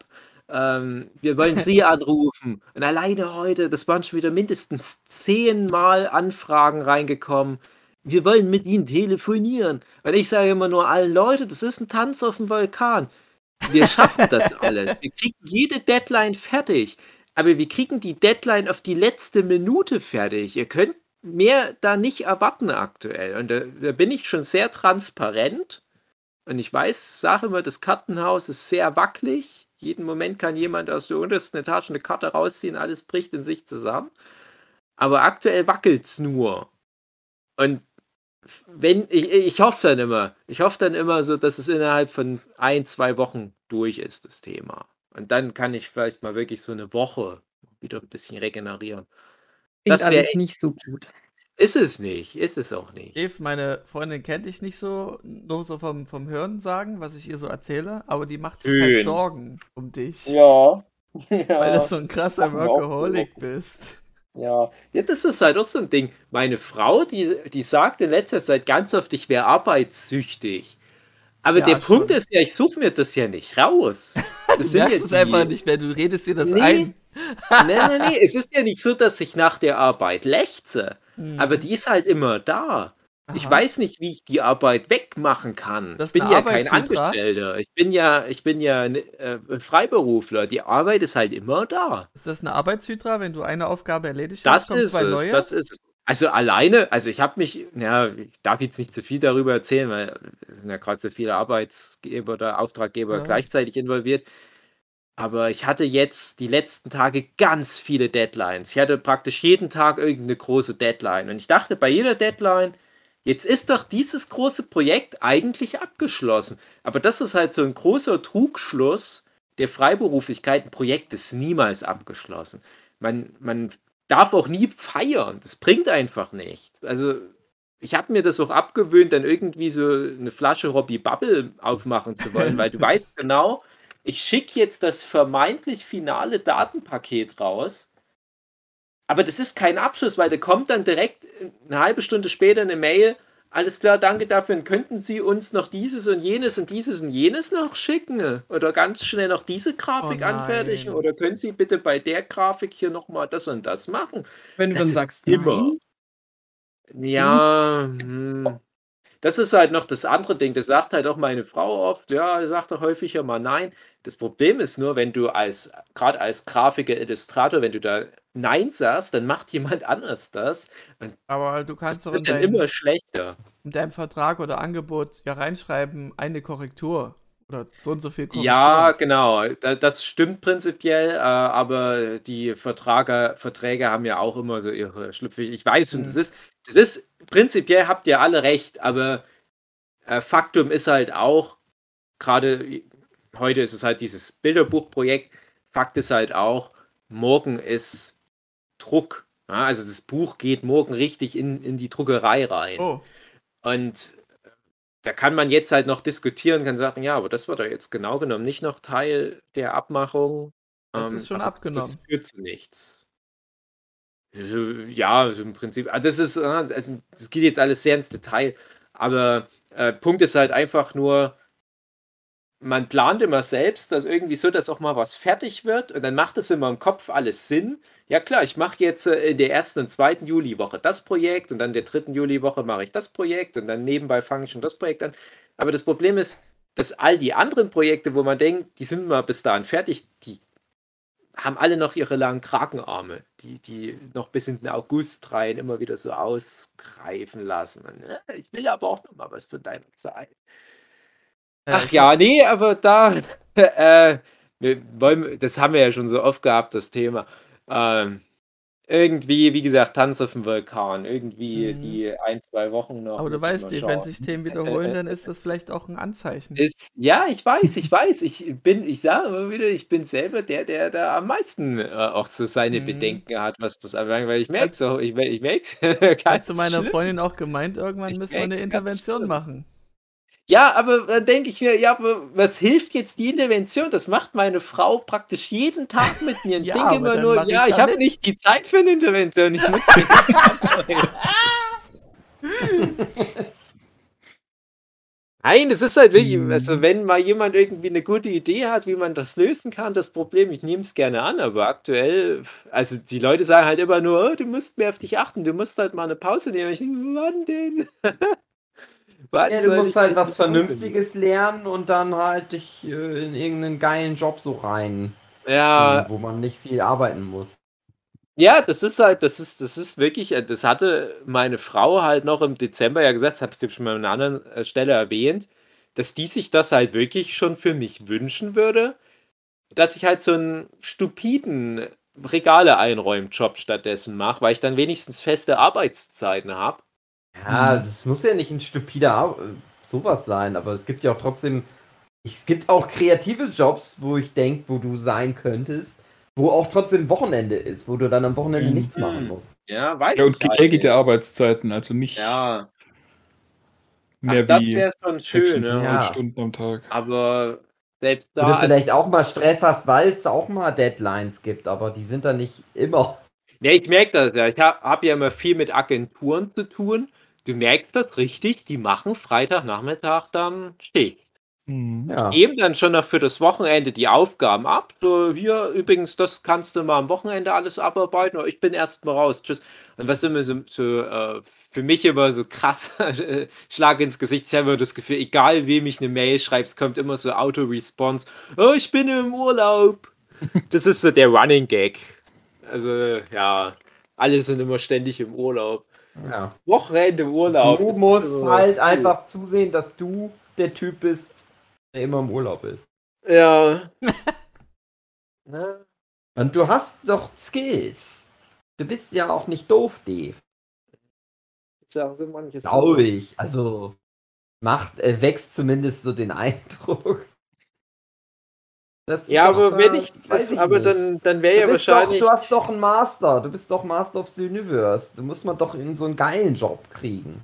Ähm, wir wollen Sie anrufen. Und alleine heute, das waren schon wieder mindestens zehnmal Anfragen reingekommen. Wir wollen mit Ihnen telefonieren. Weil ich sage immer nur allen Leuten, das ist ein Tanz auf dem Vulkan. Wir schaffen das *laughs* alles. Wir kriegen jede Deadline fertig. Aber wir kriegen die Deadline auf die letzte Minute fertig. Ihr könnt mehr da nicht erwarten aktuell. Und da, da bin ich schon sehr transparent. Und ich weiß, sage immer, das Kartenhaus ist sehr wackelig. Jeden Moment kann jemand aus der untersten Etage eine Karte rausziehen, alles bricht in sich zusammen. Aber aktuell wackelt es nur. Und wenn, ich, ich hoffe dann immer, ich hoffe dann immer so, dass es innerhalb von ein, zwei Wochen durch ist, das Thema. Und dann kann ich vielleicht mal wirklich so eine Woche wieder ein bisschen regenerieren. Klingt Das wär alles echt- nicht so gut. Ist es nicht, ist es auch nicht. Eve, meine Freundin kennt dich nicht so, nur so vom, vom Hören sagen, was ich ihr so erzähle, aber die macht sich halt. Sorgen um dich. *laughs* Ja. Weil du so ein krasser Workaholic so. bist. Ja. ja, das ist halt auch so ein Ding. Meine Frau, die, die sagt in letzter Zeit ganz oft, ich wäre arbeitssüchtig. Aber Ja, der Punkt schon. ist ja, ich suche mir das ja nicht raus. *laughs* Du Das sind ja merkst es die- einfach nicht mehr, du redest dir das Nee. ein. Nee, nee, nee. Es ist ja nicht so, dass ich nach der Arbeit lechze. Hm. Aber die ist halt immer da. Ich Aha. weiß nicht, wie ich die Arbeit wegmachen kann. Das ich bin ja kein? Angestellter. Ich bin ja, ich bin ja ein äh, ein Freiberufler. Die Arbeit ist halt immer da. Ist das eine Arbeitshydra, wenn du eine Aufgabe erledigt Das hast, kommen ist es. neue? Das ist es. Also alleine, also ich habe mich, ja, ich darf jetzt nicht zu viel darüber erzählen, weil es sind ja gerade so viele Arbeitsgeber oder Auftraggeber Ja. gleichzeitig involviert. Aber ich hatte jetzt die letzten Tage ganz viele Deadlines. Ich hatte praktisch jeden Tag irgendeine große Deadline. Und ich dachte bei jeder Deadline, jetzt ist doch dieses große Projekt eigentlich abgeschlossen. Aber das ist halt so ein großer Trugschluss der Freiberuflichkeit. Ein Projekt ist niemals abgeschlossen. Man, man darf auch nie feiern. Das bringt einfach nichts. Also ich habe mir das auch abgewöhnt, dann irgendwie so eine Flasche Robbie Bubble aufmachen zu wollen, weil du *laughs* weißt genau, ich schicke jetzt das vermeintlich finale Datenpaket raus. Aber das ist kein Abschluss, weil da kommt dann direkt eine halbe Stunde später eine Mail. Alles klar, danke dafür. Und könnten Sie uns noch dieses und jenes und dieses und jenes noch schicken? Oder ganz schnell noch diese Grafik Oh anfertigen? Oder können Sie bitte bei der Grafik hier nochmal das und das machen? Wenn du dann sagst, immer. nein, Ja, hm. das ist halt noch das andere Ding. Das sagt halt auch meine Frau oft. Ja, sagt doch häufiger mal nein. Das Problem ist nur, wenn du als, gerade als Grafiker, Illustrator, wenn du da Nein sagst, dann macht jemand anders das. Aber du kannst doch in deinem, immer schlechter. in deinem Vertrag oder Angebot ja reinschreiben, eine Korrektur. Oder so und so viel Korrektur. Ja, genau. Da, das stimmt prinzipiell, äh, aber die Vertrage, Verträge haben ja auch immer so ihre Schlüpfe. Ich weiß, und Mhm. das ist, das ist prinzipiell habt ihr alle recht, aber äh, Faktum ist halt auch, gerade heute ist es halt dieses Bilderbuchprojekt, Fakt ist halt auch, morgen ist Druck. Ja, also das Buch geht morgen richtig in, in die Druckerei rein. Oh, Und da kann man jetzt halt noch diskutieren, kann sagen, ja, aber das war doch jetzt genau genommen nicht noch Teil der Abmachung. Das Ähm, ist schon abgenommen. Das führt zu nichts. Äh, Ja, im Prinzip, ah, das ist, äh, also das geht jetzt alles sehr ins Detail, aber äh, Punkt ist halt einfach nur, man plant immer selbst, dass irgendwie so, dass auch mal was fertig wird und dann macht es immer im Kopf alles Sinn. Ja klar, ich mache jetzt äh, in der ersten und zweiten Juliwoche das Projekt und dann der dritten Juliwoche mache ich das Projekt und dann nebenbei fange ich schon das Projekt an. Aber das Problem ist, dass all die anderen Projekte, wo man denkt, die sind mal bis dahin fertig, die haben alle noch ihre langen Krakenarme, die, die noch bis in den August rein immer wieder so ausgreifen lassen. Ich will aber auch noch mal was von deiner Zeit. Ach ich- ja, nee, aber da, *laughs* äh, wir wollen, das haben wir ja schon so oft gehabt, das Thema. Ähm, irgendwie, wie gesagt, Tanz auf dem Vulkan, irgendwie Mhm. die ein, zwei Wochen noch. Aber du weißt, Steve, wenn sich Themen wiederholen, dann ist das vielleicht auch ein Anzeichen. Ist, ja, ich weiß, ich weiß. Ich bin, ich sage immer wieder, ich bin selber der, der da am meisten äh, auch so seine Mhm. Bedenken hat, was das anbelangt, weil ich merke es auch, ich, ich merke es. *laughs* Hast du meiner Freundin auch gemeint, irgendwann Ich müssen wir eine Intervention schlimm. machen. Ja, aber dann denke ich mir, ja, was hilft jetzt die Intervention? Das macht meine Frau praktisch jeden Tag mit mir. Ich *laughs* Ja, denke immer nur, ich ja, ich habe nicht die Zeit für eine Intervention. Ich muss *laughs* Nein, es ist halt wirklich, also wenn mal jemand irgendwie eine gute Idee hat, wie man das lösen kann, das Problem, ich nehme es gerne an, aber aktuell, also die Leute sagen halt immer nur, oh, du musst mehr auf dich achten, du musst halt mal eine Pause nehmen. Ich denke, wann denn? *laughs* Ja, du musst halt was? Vernünftiges lernen und dann halt dich äh, in irgendeinen geilen Job so rein, Ja, wo man nicht viel arbeiten muss. Ja, das ist halt, das ist, das ist wirklich, äh, das hatte meine Frau halt noch im Dezember ja gesagt, das habe ich schon mal an einer anderen äh, Stelle erwähnt, dass die sich das halt wirklich schon für mich wünschen würde, dass ich halt so einen stupiden Regale einräumen Job stattdessen mache, weil ich dann wenigstens feste Arbeitszeiten habe. Ja, das muss ja nicht ein stupider sowas sein, aber es gibt ja auch trotzdem, es gibt auch kreative Jobs, wo ich denke, wo du sein könntest, wo auch trotzdem Wochenende ist, wo du dann am Wochenende Mhm. nichts machen musst. Ja, weiß Ja, und ich geregelte. Arbeitszeiten, also nicht Ja, mehr Ach, das wie wäre schon schön, 56 ja. Stunden am Tag. aber selbst da, vielleicht auch mal Stress hast, weil es auch mal Deadlines gibt, aber die sind dann nicht immer. Ja, ich merke das ja. Ich habe hab ja immer viel mit Agenturen zu tun. Du merkst das richtig, die machen Freitagnachmittag dann Schicht. Mhm. Ja. Geben dann schon noch für das Wochenende die Aufgaben ab. So, hier übrigens, das kannst du mal am Wochenende alles abarbeiten. Oder ich bin erst mal raus. Tschüss. Und was immer so, so äh, für mich immer so krass *laughs* äh, Schlag ins Gesicht. Ich habe immer das Gefühl, egal wem ich eine Mail schreibe, es kommt immer so Auto-Response. Oh, ich bin im Urlaub. *laughs* Das ist so der Running Gag. Also, ja, alle sind immer ständig im Urlaub. Ja. Wochenende im Urlaub. Du ist musst immer halt cool. einfach zusehen, dass du der Typ bist, der immer im Urlaub ist. Ja. *laughs* Na, Und du hast doch Skills. Du bist ja auch nicht doof, Dave. sagen so manches. Glaube ich. Also macht, äh, wächst zumindest so den *laughs* Eindruck. Ja, doch, aber wenn äh, ich, weiß das, aber nicht. dann, dann wäre ja du, bist doch, wahrscheinlich. du hast doch einen Master. Du bist doch Master of the Universe. Du musst man doch in so einen geilen Job kriegen.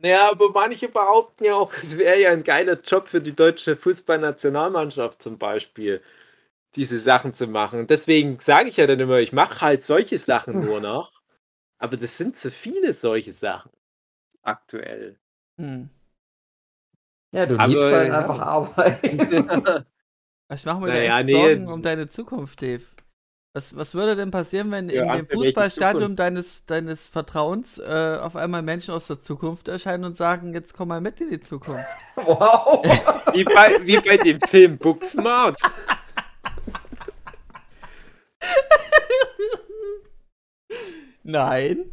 Naja, aber manche behaupten ja auch, *laughs* es wäre ja ein geiler Job für die deutsche Fußballnationalmannschaft zum Beispiel, diese Sachen zu machen. Deswegen sage ich ja dann immer, ich mache halt solche Sachen nur noch. Aber das sind so viele solche Sachen aktuell. Hm. Ja, du Aber, liebst halt ja. einfach arbeiten. *laughs* *laughs* Ich mache mir da Naja, echt nee. Sorgen um deine Zukunft, Dave. Was, was würde denn passieren, wenn Ja, in dem Fußballstadion deines, deines Vertrauens äh, auf einmal Menschen aus der Zukunft erscheinen und sagen, jetzt komm mal mit in die Zukunft? *laughs* wow. Wie bei, wie bei dem Film Booksmart. *laughs* Nein.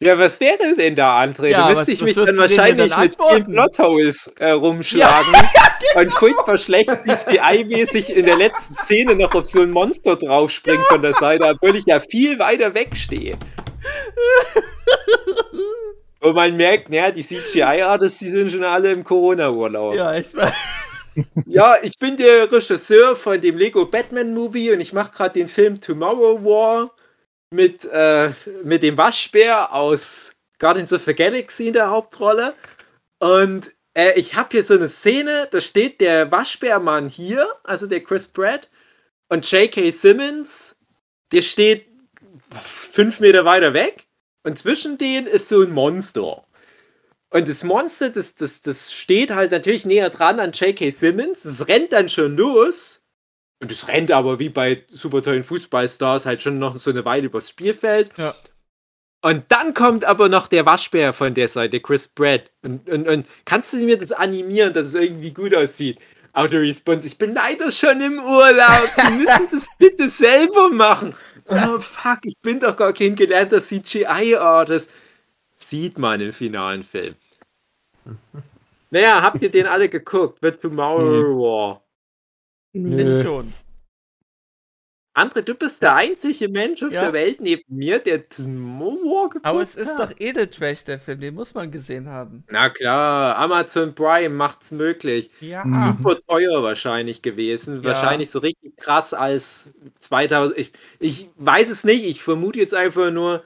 Ja, was wäre denn da, André? Ja, du müsstest was mich dann wahrscheinlich dann mit vielen? Plotholes äh, rumschlagen *laughs* und furchtbar schlecht CGI-mäßig in der letzten Szene noch auf so ein Monster draufspringen von der Seite, obwohl ich ja viel weiter weg stehe. *laughs* Wo man merkt, naja, die CGI-Artists, die sind schon alle im Corona-Urlaub. Ja, ich weiß. *laughs* Ja, ich bin der Regisseur von dem Lego Batman Movie und ich mache gerade den Film Tomorrow War mit, äh, mit dem Waschbär aus Guardians of the Galaxy in der Hauptrolle. Und äh, ich habe hier so eine Szene, da steht der Waschbärmann hier, also der Chris Pratt, und J.K. Simmons, der steht fünf Meter weiter weg. Und zwischen denen ist so ein Monster. Und das Monster, das, das, das steht halt natürlich näher dran an J.K. Simmons. Es rennt dann schon los. Und es rennt aber wie bei super tollen Fußballstars halt schon noch so eine Weile übers Spielfeld. Ja. Und dann kommt aber noch der Waschbär von der Seite, Chris Pratt. Und, und, und kannst du mir das animieren, dass es irgendwie gut aussieht? Autorespons, ich bin leider schon im Urlaub. Sie *laughs* müssen das bitte selber machen. Oh fuck, ich bin doch gar kein gelernter CGI-Artist. Sieht man im finalen Film. *laughs* Naja, habt ihr den alle geguckt? The Tomorrow War. Ich schon. André, du bist der einzige Mensch auf Ja. der Welt neben mir, der Tomorrow geguckt Aber es ist hat. doch Edeltrash, der Film, den muss man gesehen haben. Na klar, Amazon Prime macht's möglich. Ja. Super teuer wahrscheinlich gewesen. Ja. Wahrscheinlich so richtig krass als 2000. Ich, ich weiß es nicht. Ich vermute jetzt einfach nur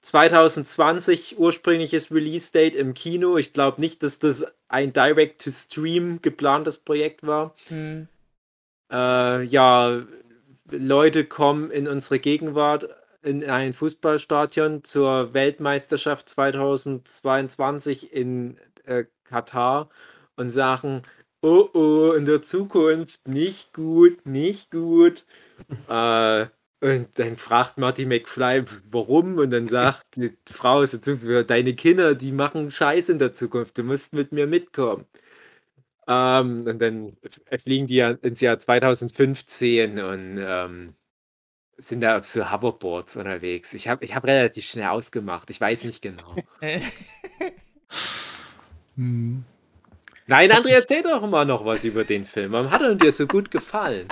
2020 ursprüngliches Release-Date im Kino. Ich glaube nicht, dass das ein Direct-to-Stream geplantes Projekt war. Hm. Äh, ja, Leute kommen in unsere Gegenwart in ein Fußballstadion zur Weltmeisterschaft 2022 in äh, Katar und sagen, oh oh, in der Zukunft nicht gut, nicht gut. *laughs* äh, und dann fragt Marty McFly, warum? Und dann sagt die Frau so deine Kinder, die machen Scheiß in der Zukunft, du musst mit mir mitkommen. Ähm, und dann fliegen die ja ins Jahr 2015 und ähm, sind da auf so Hoverboards unterwegs. Ich habe ich hab relativ schnell ausgemacht, ich weiß nicht genau. *laughs* Hm. Nein, André, erzähl doch mal noch was über den Film. Warum hat er dir so gut gefallen?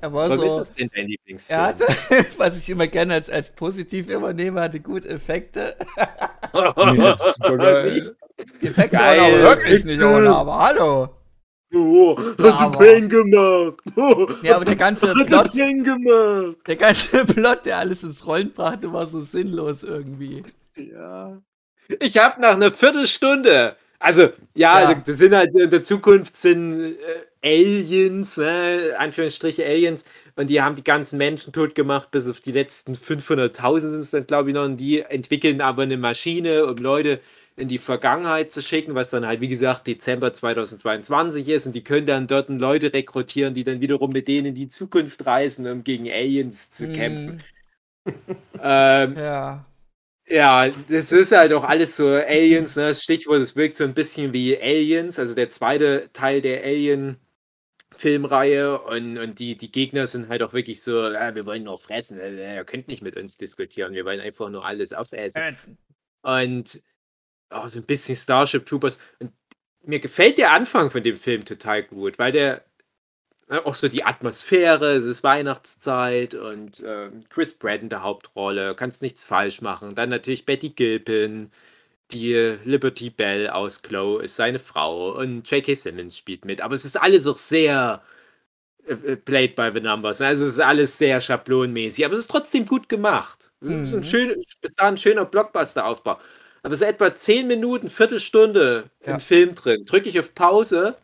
Er war Warum ist so. es denn dein Lieblingsfilm? Er hatte, *laughs* was ich immer gerne als, als positiv immer nehme, hatte gute Effekte. *laughs* Ja, Geil. waren aber wirklich nicht ohne, aber hallo. Oh, hat Ja, ja, aber- Pain gemacht. Oh, Ja, aber der ganze hat Plot, Pain gemacht. der ganze *laughs* Plot, der alles ins Rollen brachte, war so sinnlos irgendwie. Ja. Ich habe nach einer Viertelstunde, also ja, Ja. das sind halt in der Zukunft sind äh, Aliens, äh, Anführungsstriche Aliens, und die haben die ganzen Menschen tot gemacht, bis auf die letzten 500.000 sind es dann, glaube ich, noch, und die entwickeln aber eine Maschine, um Leute in die Vergangenheit zu schicken, was dann halt, wie gesagt, Dezember 2022 ist, und die können dann dort Leute rekrutieren, die dann wiederum mit denen in die Zukunft reisen, um gegen Aliens zu kämpfen. *laughs* Ähm, Hm, Ja. ja, das ist halt auch alles so Aliens, ne? Das Stichwort, es wirkt so ein bisschen wie Aliens, also der zweite Teil der Alien-Filmreihe und, und die, die Gegner sind halt auch wirklich so, ah, wir wollen nur fressen, äh, ihr könnt nicht mit uns diskutieren, wir wollen einfach nur alles aufessen. Und auch so ein bisschen Starship Troopers. Und mir gefällt der Anfang von dem Film total gut, weil der ne, auch so die Atmosphäre, es ist Weihnachtszeit und ähm, Chris Pratt in der Hauptrolle, kannst nichts falsch machen. Dann natürlich Betty Gilpin, die Liberty Bell aus Glow ist seine Frau und J.K. Simmons spielt mit. Aber es ist alles auch sehr äh, äh, played by the numbers. Also es ist alles sehr schablonenmäßig, aber es ist trotzdem gut gemacht. Es ist ein Mhm. schön, bis dahin ein schöner Blockbuster-Aufbau. Aber so etwa 10 Minuten, Viertelstunde Ja. im Film drin. Drücke ich auf Pause,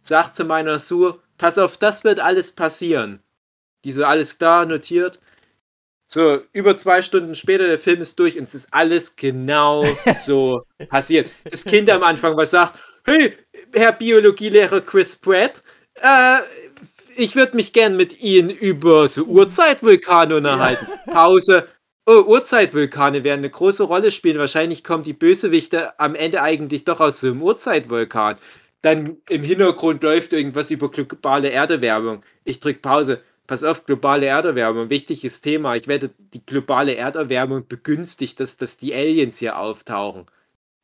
sag zu meiner Sur, pass auf, das wird alles passieren. Die so, alles klar, notiert. So, über zwei Stunden später, der Film ist durch und es ist alles genau *laughs* so passiert. Das Kind am Anfang was sagt, hey, Herr Biologielehrer Chris Pratt, äh, ich würde mich gern mit Ihnen über so Urzeitvulkane unterhalten. Pause. Oh, Urzeitvulkane werden eine große Rolle spielen. Wahrscheinlich kommen die Bösewichte am Ende eigentlich doch aus so einem Urzeitvulkan. Dann im Hintergrund läuft irgendwas über globale Erderwärmung. Ich drück Pause. Pass auf, globale Erderwärmung, wichtiges Thema. Ich wette, die globale Erderwärmung begünstigt, dass, dass die Aliens hier auftauchen.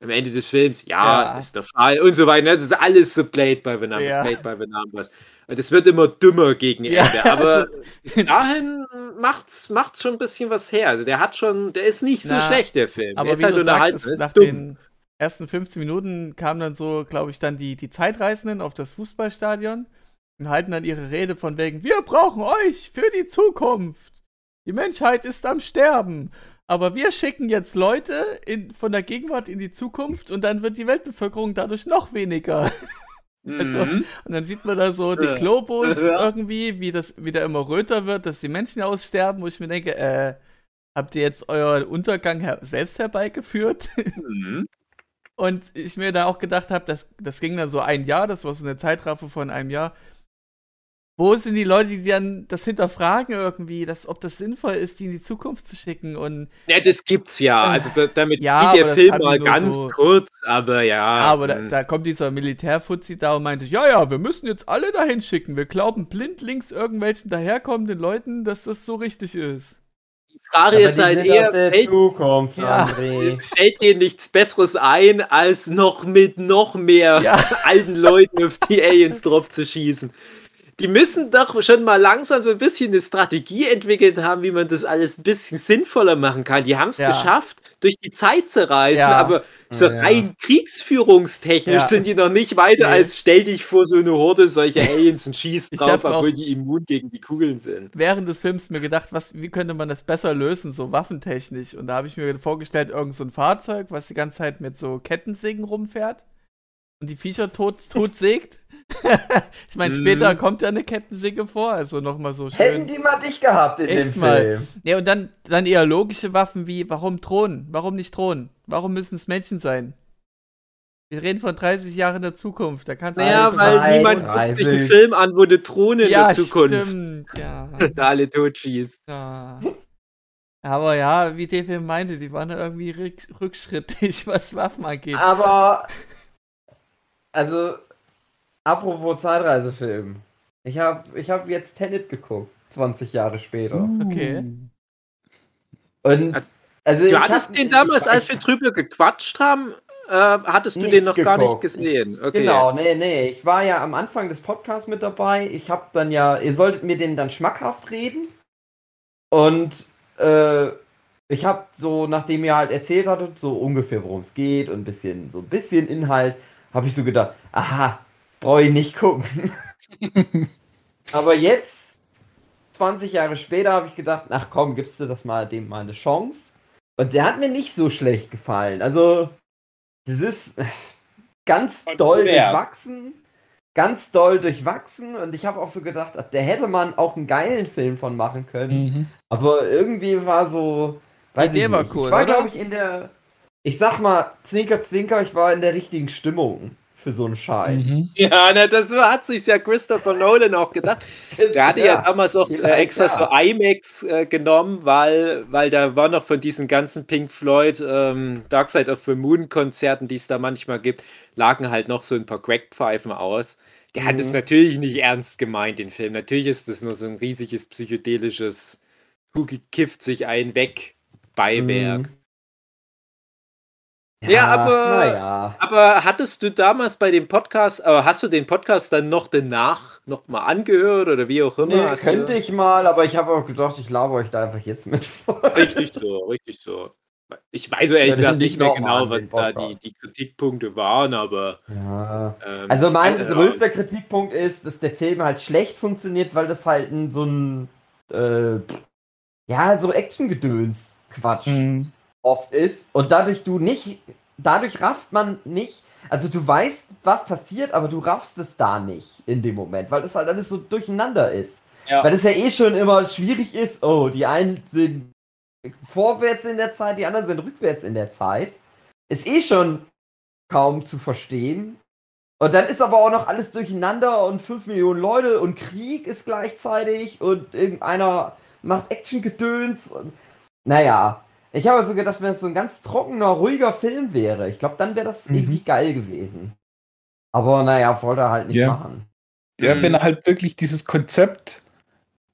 Am Ende des Films, ja, Ja. ist der Fall und so weiter. ne? Das ist alles so played by the numbers, Ja. played by the numbers. Und es wird immer dümmer gegen Ja, Ende. Aber also- bis dahin macht's, macht's schon ein bisschen was her. Also der hat schon, der ist nicht so Na, schlecht, der Film. Aber der ist wie halt du sagtest, er nach ist dumm. den ersten 15 Minuten kamen dann so, glaube ich, dann die, die Zeitreisenden auf das Fußballstadion und halten dann ihre Rede von wegen, wir brauchen euch für die Zukunft. Die Menschheit ist am Sterben. Aber wir schicken jetzt Leute in, von der Gegenwart in die Zukunft und dann wird die Weltbevölkerung dadurch noch weniger. *laughs* Also, Mhm. Und dann sieht man da so die. Globus Ja. irgendwie, wie das wieder immer röter wird, dass die Menschen aussterben, wo ich mir denke, äh, habt ihr jetzt euren Untergang her selbst herbeigeführt? Mhm. Und ich mir da auch gedacht habe, das, das ging dann so ein Jahr, das war so eine Zeitraffe von einem Jahr. Wo sind die Leute, die dann das hinterfragen irgendwie, dass, ob das sinnvoll ist, die in die Zukunft zu schicken und Ja, das gibt's ja. Also da, damit Ja, spielt aber der Film mal ganz so- kurz, aber ja. Ja, aber da, hm. da kommt dieser Militärfuzzi da und meinte, ja, ja, wir müssen jetzt alle dahin schicken. Wir glauben blindlings irgendwelchen daherkommenden Leuten, dass das so richtig ist. die Frage Aber ist die halt eher, fällt, Zukunft, Ja. André. fällt dir nichts Besseres ein, als noch mit noch mehr Ja. *laughs* alten Leuten auf die Aliens drauf zu schießen? Die müssen doch schon mal langsam so ein bisschen eine Strategie entwickelt haben, wie man das alles ein bisschen sinnvoller machen kann. Die haben es Ja. geschafft, durch die Zeit zu reisen, Ja. aber so Ja. rein kriegsführungstechnisch sind die noch nicht weiter Nee. als stell dich vor so eine Horde solcher Aliens und schieß drauf, obwohl die immun gegen die Kugeln sind. Während des Films mir gedacht, was, wie könnte man das besser lösen, so waffentechnisch. Und da habe ich mir vorgestellt, irgend so ein Fahrzeug, was die ganze Zeit mit so Kettensägen rumfährt und die Viecher tot, tot sägt. *laughs* ich meine, Mhm. später kommt ja eine Kettensäge vor, also nochmal so Hätten schön. die mal dich gehabt in Echt dem mal. Film. Ja, und dann, dann eher logische Waffen wie, warum Drohnen? Warum nicht Drohnen? Warum müssen es Menschen sein? Wir reden von 30 Jahren in der Zukunft, da kannst du... Zeit, weil niemand guckt sich einen 30. Film an, wo eine Drohne in ja, der Zukunft stimmt, ja. *laughs* alle totschießt. Ja. Aber ja, wie der Film meinte, die waren ja irgendwie rück, rückschrittig, *laughs* was Waffen angeht. Aber, also, apropos Zeitreisefilm. Ich habe ich hab jetzt Tenet geguckt, 20 Jahre später. Okay. Und, also, ich Du hattest hab- den damals, ich- als wir drüber gequatscht haben, äh, hattest du den noch gar nicht geguckt. gesehen. Okay. Genau, nee, nee. Ich war ja am Anfang des Podcasts mit dabei. Ich hab dann ja, ihr solltet mir den dann schmackhaft reden. Und äh, ich hab so, nachdem ihr halt erzählt hattet, so ungefähr worum es geht und ein bisschen, so ein bisschen Inhalt, habe ich so gedacht, aha, brauche ich nicht gucken. *laughs* Aber jetzt, 20 Jahre später, habe ich gedacht, ach komm, gibst du das mal dem mal eine Chance. Und der hat mir nicht so schlecht gefallen. Also, das ist ganz doll Kontrovers. durchwachsen. Ganz doll durchwachsen. Und ich habe auch so gedacht, ach, der hätte man auch einen geilen Film von machen können. Mhm. Aber irgendwie war so. Weiß ich war nicht. cool, ich war, glaube ich, in der. Ich sag mal, Zwinker, Zwinker, ich war in der richtigen Stimmung für so einen Scheiß. Mhm. Ja, na, das hat sich ja Christopher Nolan auch gedacht. Der hatte ja, damals auch äh, Ja, extra klar. so IMAX äh, genommen, weil, weil da war noch von diesen ganzen Pink Floyd ähm, Dark Side of the Moon Konzerten, die es da manchmal gibt, lagen halt noch so ein paar Crackpfeifen aus. Der hat Mhm. es natürlich nicht ernst gemeint, den Film. Natürlich ist das nur so ein riesiges psychedelisches Hugi kifft sich ein weg Beiwerk. Mhm. Ja, aber- Naja. Aber hattest du damals bei dem Podcast, aber hast du den Podcast dann noch danach noch mal angehört oder wie auch immer? Nee, könnte du... ich mal, aber ich habe auch gedacht, ich laber euch da einfach jetzt mit vor. Richtig so, richtig so. Ich weiß so ehrlich Ja, gesagt nicht mehr nochmal genau, was da die, die Kritikpunkte waren, aber. Ja. Ähm, Also mein äh, größter Kritikpunkt ist, dass der Film halt schlecht funktioniert, weil das halt ein, so ein äh, ja, so Action-Gedöns Quatsch Mhm. Oft ist und dadurch du nicht, dadurch rafft man nicht, also du weißt, was passiert, aber du raffst es da nicht in dem Moment, weil das halt alles so durcheinander ist. Ja. Weil es ja eh schon immer schwierig ist, oh, die einen sind vorwärts in der Zeit, die anderen sind rückwärts in der Zeit. Ist eh schon kaum zu verstehen. Und dann ist aber auch noch alles durcheinander und 5 Millionen Leute und Krieg ist gleichzeitig und irgendeiner macht Action-Gedöns. und- Naja, ich habe so gedacht, wenn es so ein ganz trockener, ruhiger Film wäre, ich glaube, dann wäre das Mhm. irgendwie geil gewesen. Aber naja, wollte er halt nicht Ja. machen. Ja, Mhm. wenn er halt wirklich dieses Konzept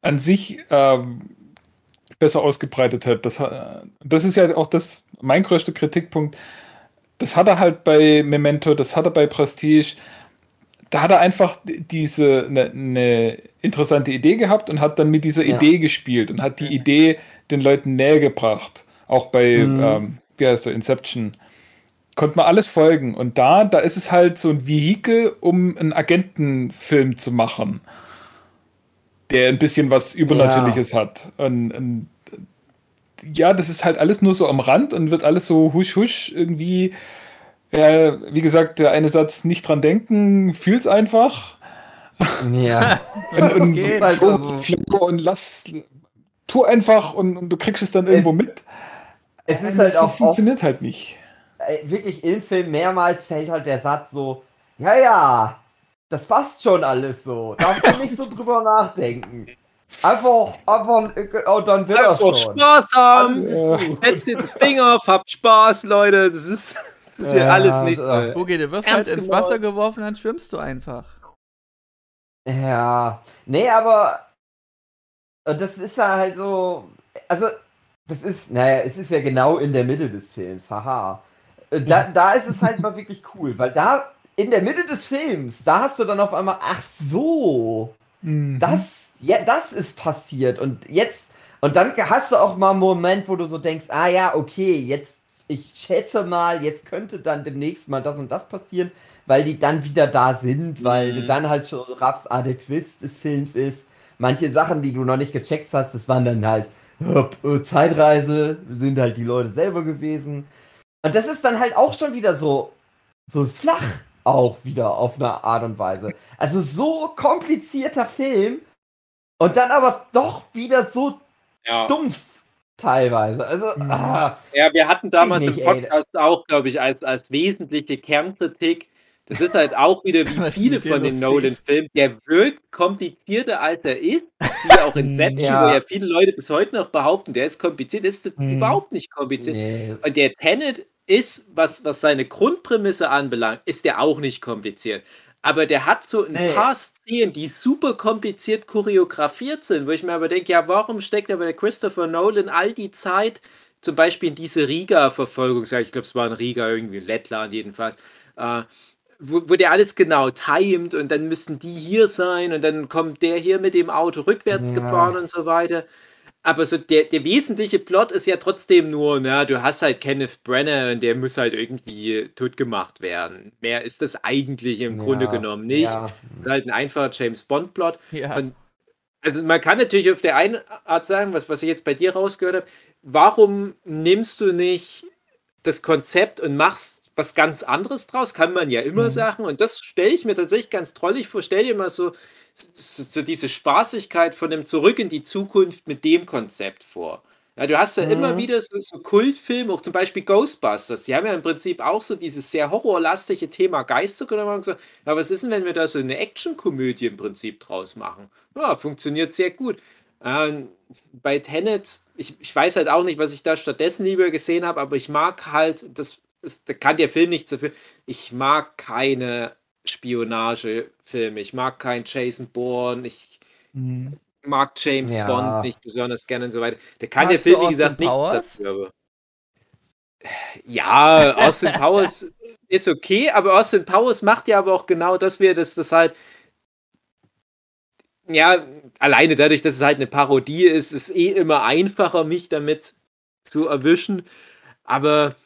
an sich ähm, besser ausgebreitet hat. Das, das ist ja auch das, mein größter Kritikpunkt. Das hat er halt bei Memento, das hat er bei Prestige. Da hat er einfach diese eine ne interessante Idee gehabt und hat dann mit dieser Ja. Idee gespielt und hat die Idee den Leuten näher gebracht. Auch bei, Mhm. ähm, wie heißt der, Inception. Konnte man alles folgen. Und da, da ist es halt so ein Vehikel, um einen Agentenfilm zu machen, der ein bisschen was Übernatürliches hat. Und, und ja, das ist halt alles nur so am Rand und wird alles so husch husch irgendwie. Ja, wie gesagt, der eine Satz nicht dran denken, fühl's einfach. Ja. *laughs* Und, und, geht. halt und, so. Flow und lass, tu einfach und, und du kriegst es dann irgendwo mit. Es ist halt das auch oft, funktioniert halt nicht. wirklich im Film mehrmals fällt halt der Satz so, ja, ja, das passt schon alles so. Darfst du nicht so *laughs* drüber nachdenken. Einfach, einfach, oh, dann wird er Einfach schon. Spaß haben. Ja. gut. Setzt das Ding auf, habt Spaß, Leute. Das ist, das ist ja, Ja, alles nicht so. so. Boogie, du wirst Ernst halt ins. Wasser geworfen, dann schwimmst du einfach. Ja, nee, aber und das ist ja halt so, also das ist, naja, es ist ja genau in der Mitte des Films, haha. Äh, Da, da ist es halt mal wirklich cool, weil da in der Mitte des Films, da hast du dann auf einmal, ach so, Mhm. das, ja, das ist passiert und jetzt, und dann hast du auch mal einen Moment, wo du so denkst, ah ja, okay, jetzt, ich schätze mal, jetzt könnte dann demnächst mal das und das passieren, weil die dann wieder da sind, weil du Mhm. dann halt schon raffst, ah, der Twist des Films ist, manche Sachen, die du noch nicht gecheckt hast, das waren dann halt Zeitreise, sind halt die Leute selber gewesen. Und das ist dann halt auch schon wieder so, so flach auch wieder auf eine Art und Weise. Also so komplizierter Film und dann aber doch wieder so Ja. stumpf teilweise. Also, ah, Ja, wir hatten damals Ich nicht, im Podcast auch, glaube ich, als, als wesentliche Kernkritik. Das ist halt auch wieder wie *laughs* viele von den? Nolan-Filmen. Der wirkt komplizierter, als er ist. Wie auch Inception, *laughs* Ja. wo ja viele Leute bis heute noch behaupten, der ist kompliziert. Das ist Mhm. überhaupt nicht kompliziert. nee. Und der Tenet ist, was, was seine Grundprämisse anbelangt, ist der auch nicht kompliziert. Aber der hat so ein Nee. paar Szenen, die super kompliziert choreografiert sind, wo ich mir aber denke, ja, warum steckt aber der Christopher Nolan all die Zeit, zum Beispiel in diese Riga-Verfolgung, ich glaube, es war in Riga, irgendwie in Lettland jedenfalls, äh, wo, wo der alles genau timet und dann müssen die hier sein und dann kommt der hier mit dem Auto rückwärts Ja. gefahren und so weiter. Aber so der, der wesentliche Plot ist ja trotzdem nur, na, du hast halt Kenneth Brenner und der muss halt irgendwie tot gemacht werden. Mehr ist das eigentlich im Grunde Ja, genommen nicht. Ja. Ist halt ein einfacher James Bond Plot. Ja. Und- Also man kann natürlich auf der einen Art sagen, was, was ich jetzt bei dir rausgehört habe, warum nimmst du nicht das Konzept und machst was ganz anderes draus? Kann man ja immer Mhm. sagen. Und das stelle ich mir tatsächlich ganz trollig vor. Stell dir mal so, so, so diese Spaßigkeit von dem Zurück in die Zukunft mit dem Konzept vor. Ja, du hast ja Mhm. immer wieder so, so Kultfilme, auch zum Beispiel Ghostbusters. Die haben ja im Prinzip auch so dieses sehr horrorlastige Thema Geister genommen und gesagt, ja, was ist denn, wenn wir da so eine Actionkomödie im Prinzip draus machen? Ja, funktioniert sehr gut. Ähm, bei Tenet, ich, ich weiß halt auch nicht, was ich da stattdessen lieber gesehen habe, aber ich mag halt, das, ist, da kann der Film nichts dafür, ich mag keine Spionagefilme, ich mag keinen Jason Bourne, ich Mhm. mag James Ja. Bond nicht besonders gerne und so weiter. Da kann Magst der Film, wie gesagt, nichts Powers? dafür. Aber ja, Austin Powers *laughs* ist okay, aber Austin Powers macht ja aber auch genau das, wie er das, das halt ja, alleine dadurch, dass es halt eine Parodie ist, ist eh immer einfacher, mich damit zu erwischen. Aber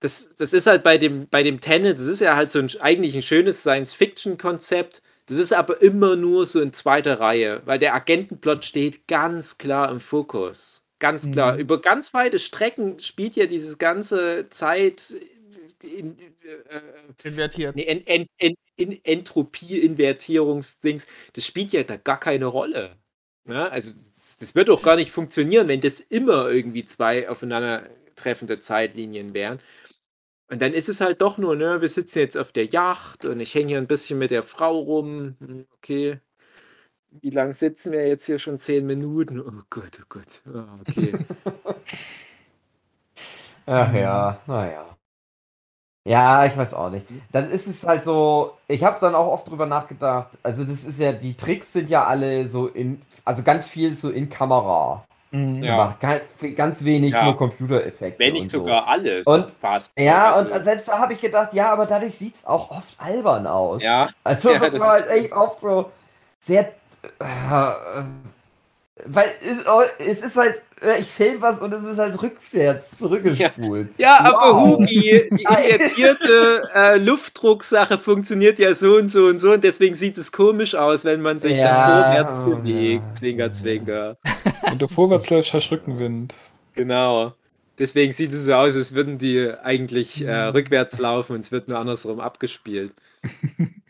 das, das ist halt bei dem, bei dem Tenet, das ist ja halt so ein, eigentlich ein schönes Science-Fiction-Konzept. Das ist aber immer nur so in zweiter Reihe, weil der Agentenplot steht ganz klar im Fokus. Ganz klar. Mhm. Über ganz weite Strecken spielt ja dieses ganze Zeit. In, äh, Invertiert. En, en, en, in Entropie-Invertierungsdings, das spielt ja da gar keine Rolle. Ja, also das, das wird auch gar nicht funktionieren, wenn das immer irgendwie zwei aufeinandertreffende Zeitlinien wären. Und dann ist es halt doch nur, ne, wir sitzen jetzt auf der Yacht und ich hänge hier ein bisschen mit der Frau rum. Hm, Okay. Wie lange sitzen wir jetzt hier schon? Zehn Minuten? Oh Gott, oh Gott. Ah, okay. *laughs* Ach ja, naja. Ja, ich weiß auch nicht. Dann ist es halt so, ich habe dann auch oft drüber nachgedacht, also das ist ja, die Tricks sind ja alle so in, also ganz viel so in Kamera Mhm. Ja. Ganz, wenig Ja. nur Computereffekte. Wenn und nicht so. sogar alles. Und- fast. Ja, Also, und selbst da habe ich gedacht, ja, aber dadurch sieht es auch oft albern aus. ja, Also *laughs* Ja, das, das- war halt echt oft so sehr. Äh, weil es, oh, es ist halt, äh, ich film was und es ist halt rückwärts zurückgespult. Ja, aber Wow. Hugi, die *laughs* invertierte äh, Luftdrucksache funktioniert ja so und so und so und deswegen sieht es komisch aus, wenn man sich Ja, da vorwärts oh, bewegt. ja. Zwinker, zwinker. *laughs* Wenn du vorwärts läufst, hast Rückenwind. Genau. Deswegen sieht es so aus, als würden die eigentlich äh, rückwärts laufen und es wird nur andersrum abgespielt. *laughs*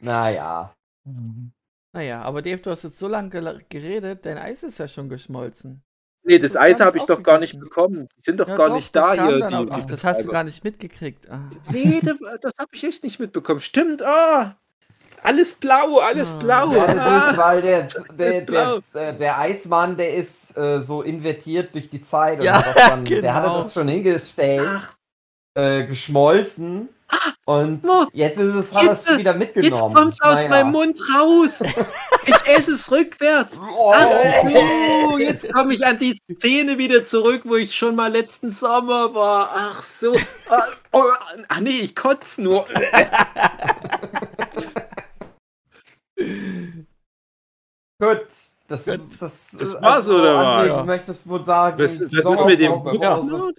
Naja. Mhm. Naja, aber Dave, du hast jetzt so lange geredet, dein Eis ist ja schon geschmolzen. Nee, das ist Eis habe ich doch gar nicht bekommen. Die sind doch Ja, gar doch, nicht das da hier. Die, auch- die Ach, das hast du gar nicht mitgekriegt. Ah. Nee, das, das habe ich echt nicht mitbekommen. Stimmt, ah. Alles blau, alles Ah. blau. Ja, das ah. ist, weil der, der, ist blau. der, der Eismann, der ist äh, so invertiert durch die Zeit. Und Ja, hat das *laughs* dann, Der genau. hatte das schon hingestellt, äh, geschmolzen. Und Oh, jetzt ist es, hat es jetzt, wieder Jetzt mitgenommen. kommt's aus Naja. meinem Mund raus. Ich esse es rückwärts. *laughs* Oh, Ach so, jetzt komme ich an die Szene wieder zurück, wo ich schon mal letzten Sommer war. Ach so. *laughs* Ah, oh, ach nee, ich kotze nur. *laughs* Gut. Das, Gut. das, Das war's, oder André, was? Du möchtest wohl sagen, Was, was ist mit dem Sommerpause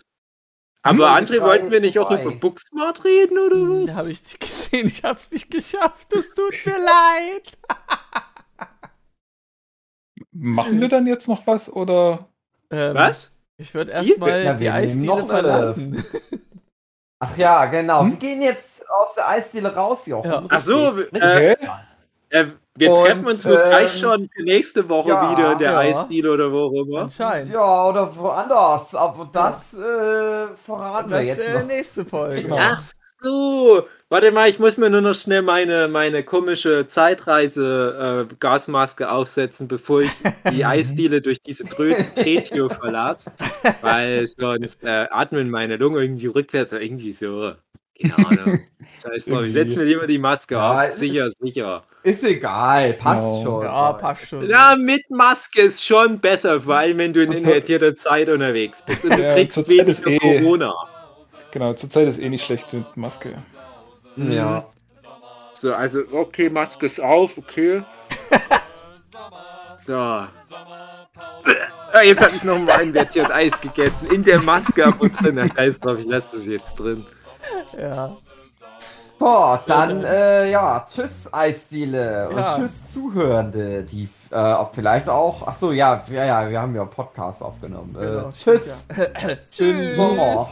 Hm, Aber die André, wollten wir nicht auch über Booksmart reden, oder Hm, was? Habe ich nicht gesehen, ich habe es nicht geschafft. Es tut mir *laughs* leid. Machen wir dann jetzt noch was oder? Ähm, Was? Ich würde erstmal die Eisdiele verlassen. Ach ja, genau. Hm? Wir gehen jetzt aus der Eisdiele raus, Jochen. Ja. Ach so, äh, Okay. äh, wir Und, treffen uns wohl gleich ähm, schon für nächste Woche ja, wieder in der ja. Eisdiele oder wo auch immer. Anscheinend. Ja, oder woanders. Aber das äh, verraten wir Das jetzt äh, nächste Folge. Genau. Ach so. Warte mal, ich muss mir nur noch schnell meine, meine komische Zeitreise-Gasmaske aufsetzen, bevor ich die *laughs* Eisdiele durch diese Drehtür *laughs* verlasse. Weil sonst äh, atmen meine Lungen irgendwie rückwärts oder irgendwie so. Keine Ahnung. *laughs* Scheiß drauf. Ich setze mir lieber die Maske Ja, auf. es ist- Sicher, sicher. Ist egal, passt Genau. schon. Ja, passt schon. Ja, mit Maske ist schon besser, vor allem wenn du in invertierter Zeit unterwegs bist und du Ja, kriegst weniger eh- Corona. Genau, zurzeit ist eh nicht schlecht mit Maske. Ja. So, also, okay, Maske ist auf, okay. *laughs* So. Ah, Jetzt habe ich noch mal invertiert Eis gegessen. In der Maske ab und drin. Scheiß drauf, ich lasse das jetzt drin. *laughs* Ja. So, dann, äh, ja, tschüss Eisdiele und Ja. tschüss Zuhörende, die äh, vielleicht auch, ach so, ja, ja, ja, wir haben ja Podcast aufgenommen. Genau, äh, tschüss, stimmt, ja. *laughs* Tschüss. Sommer.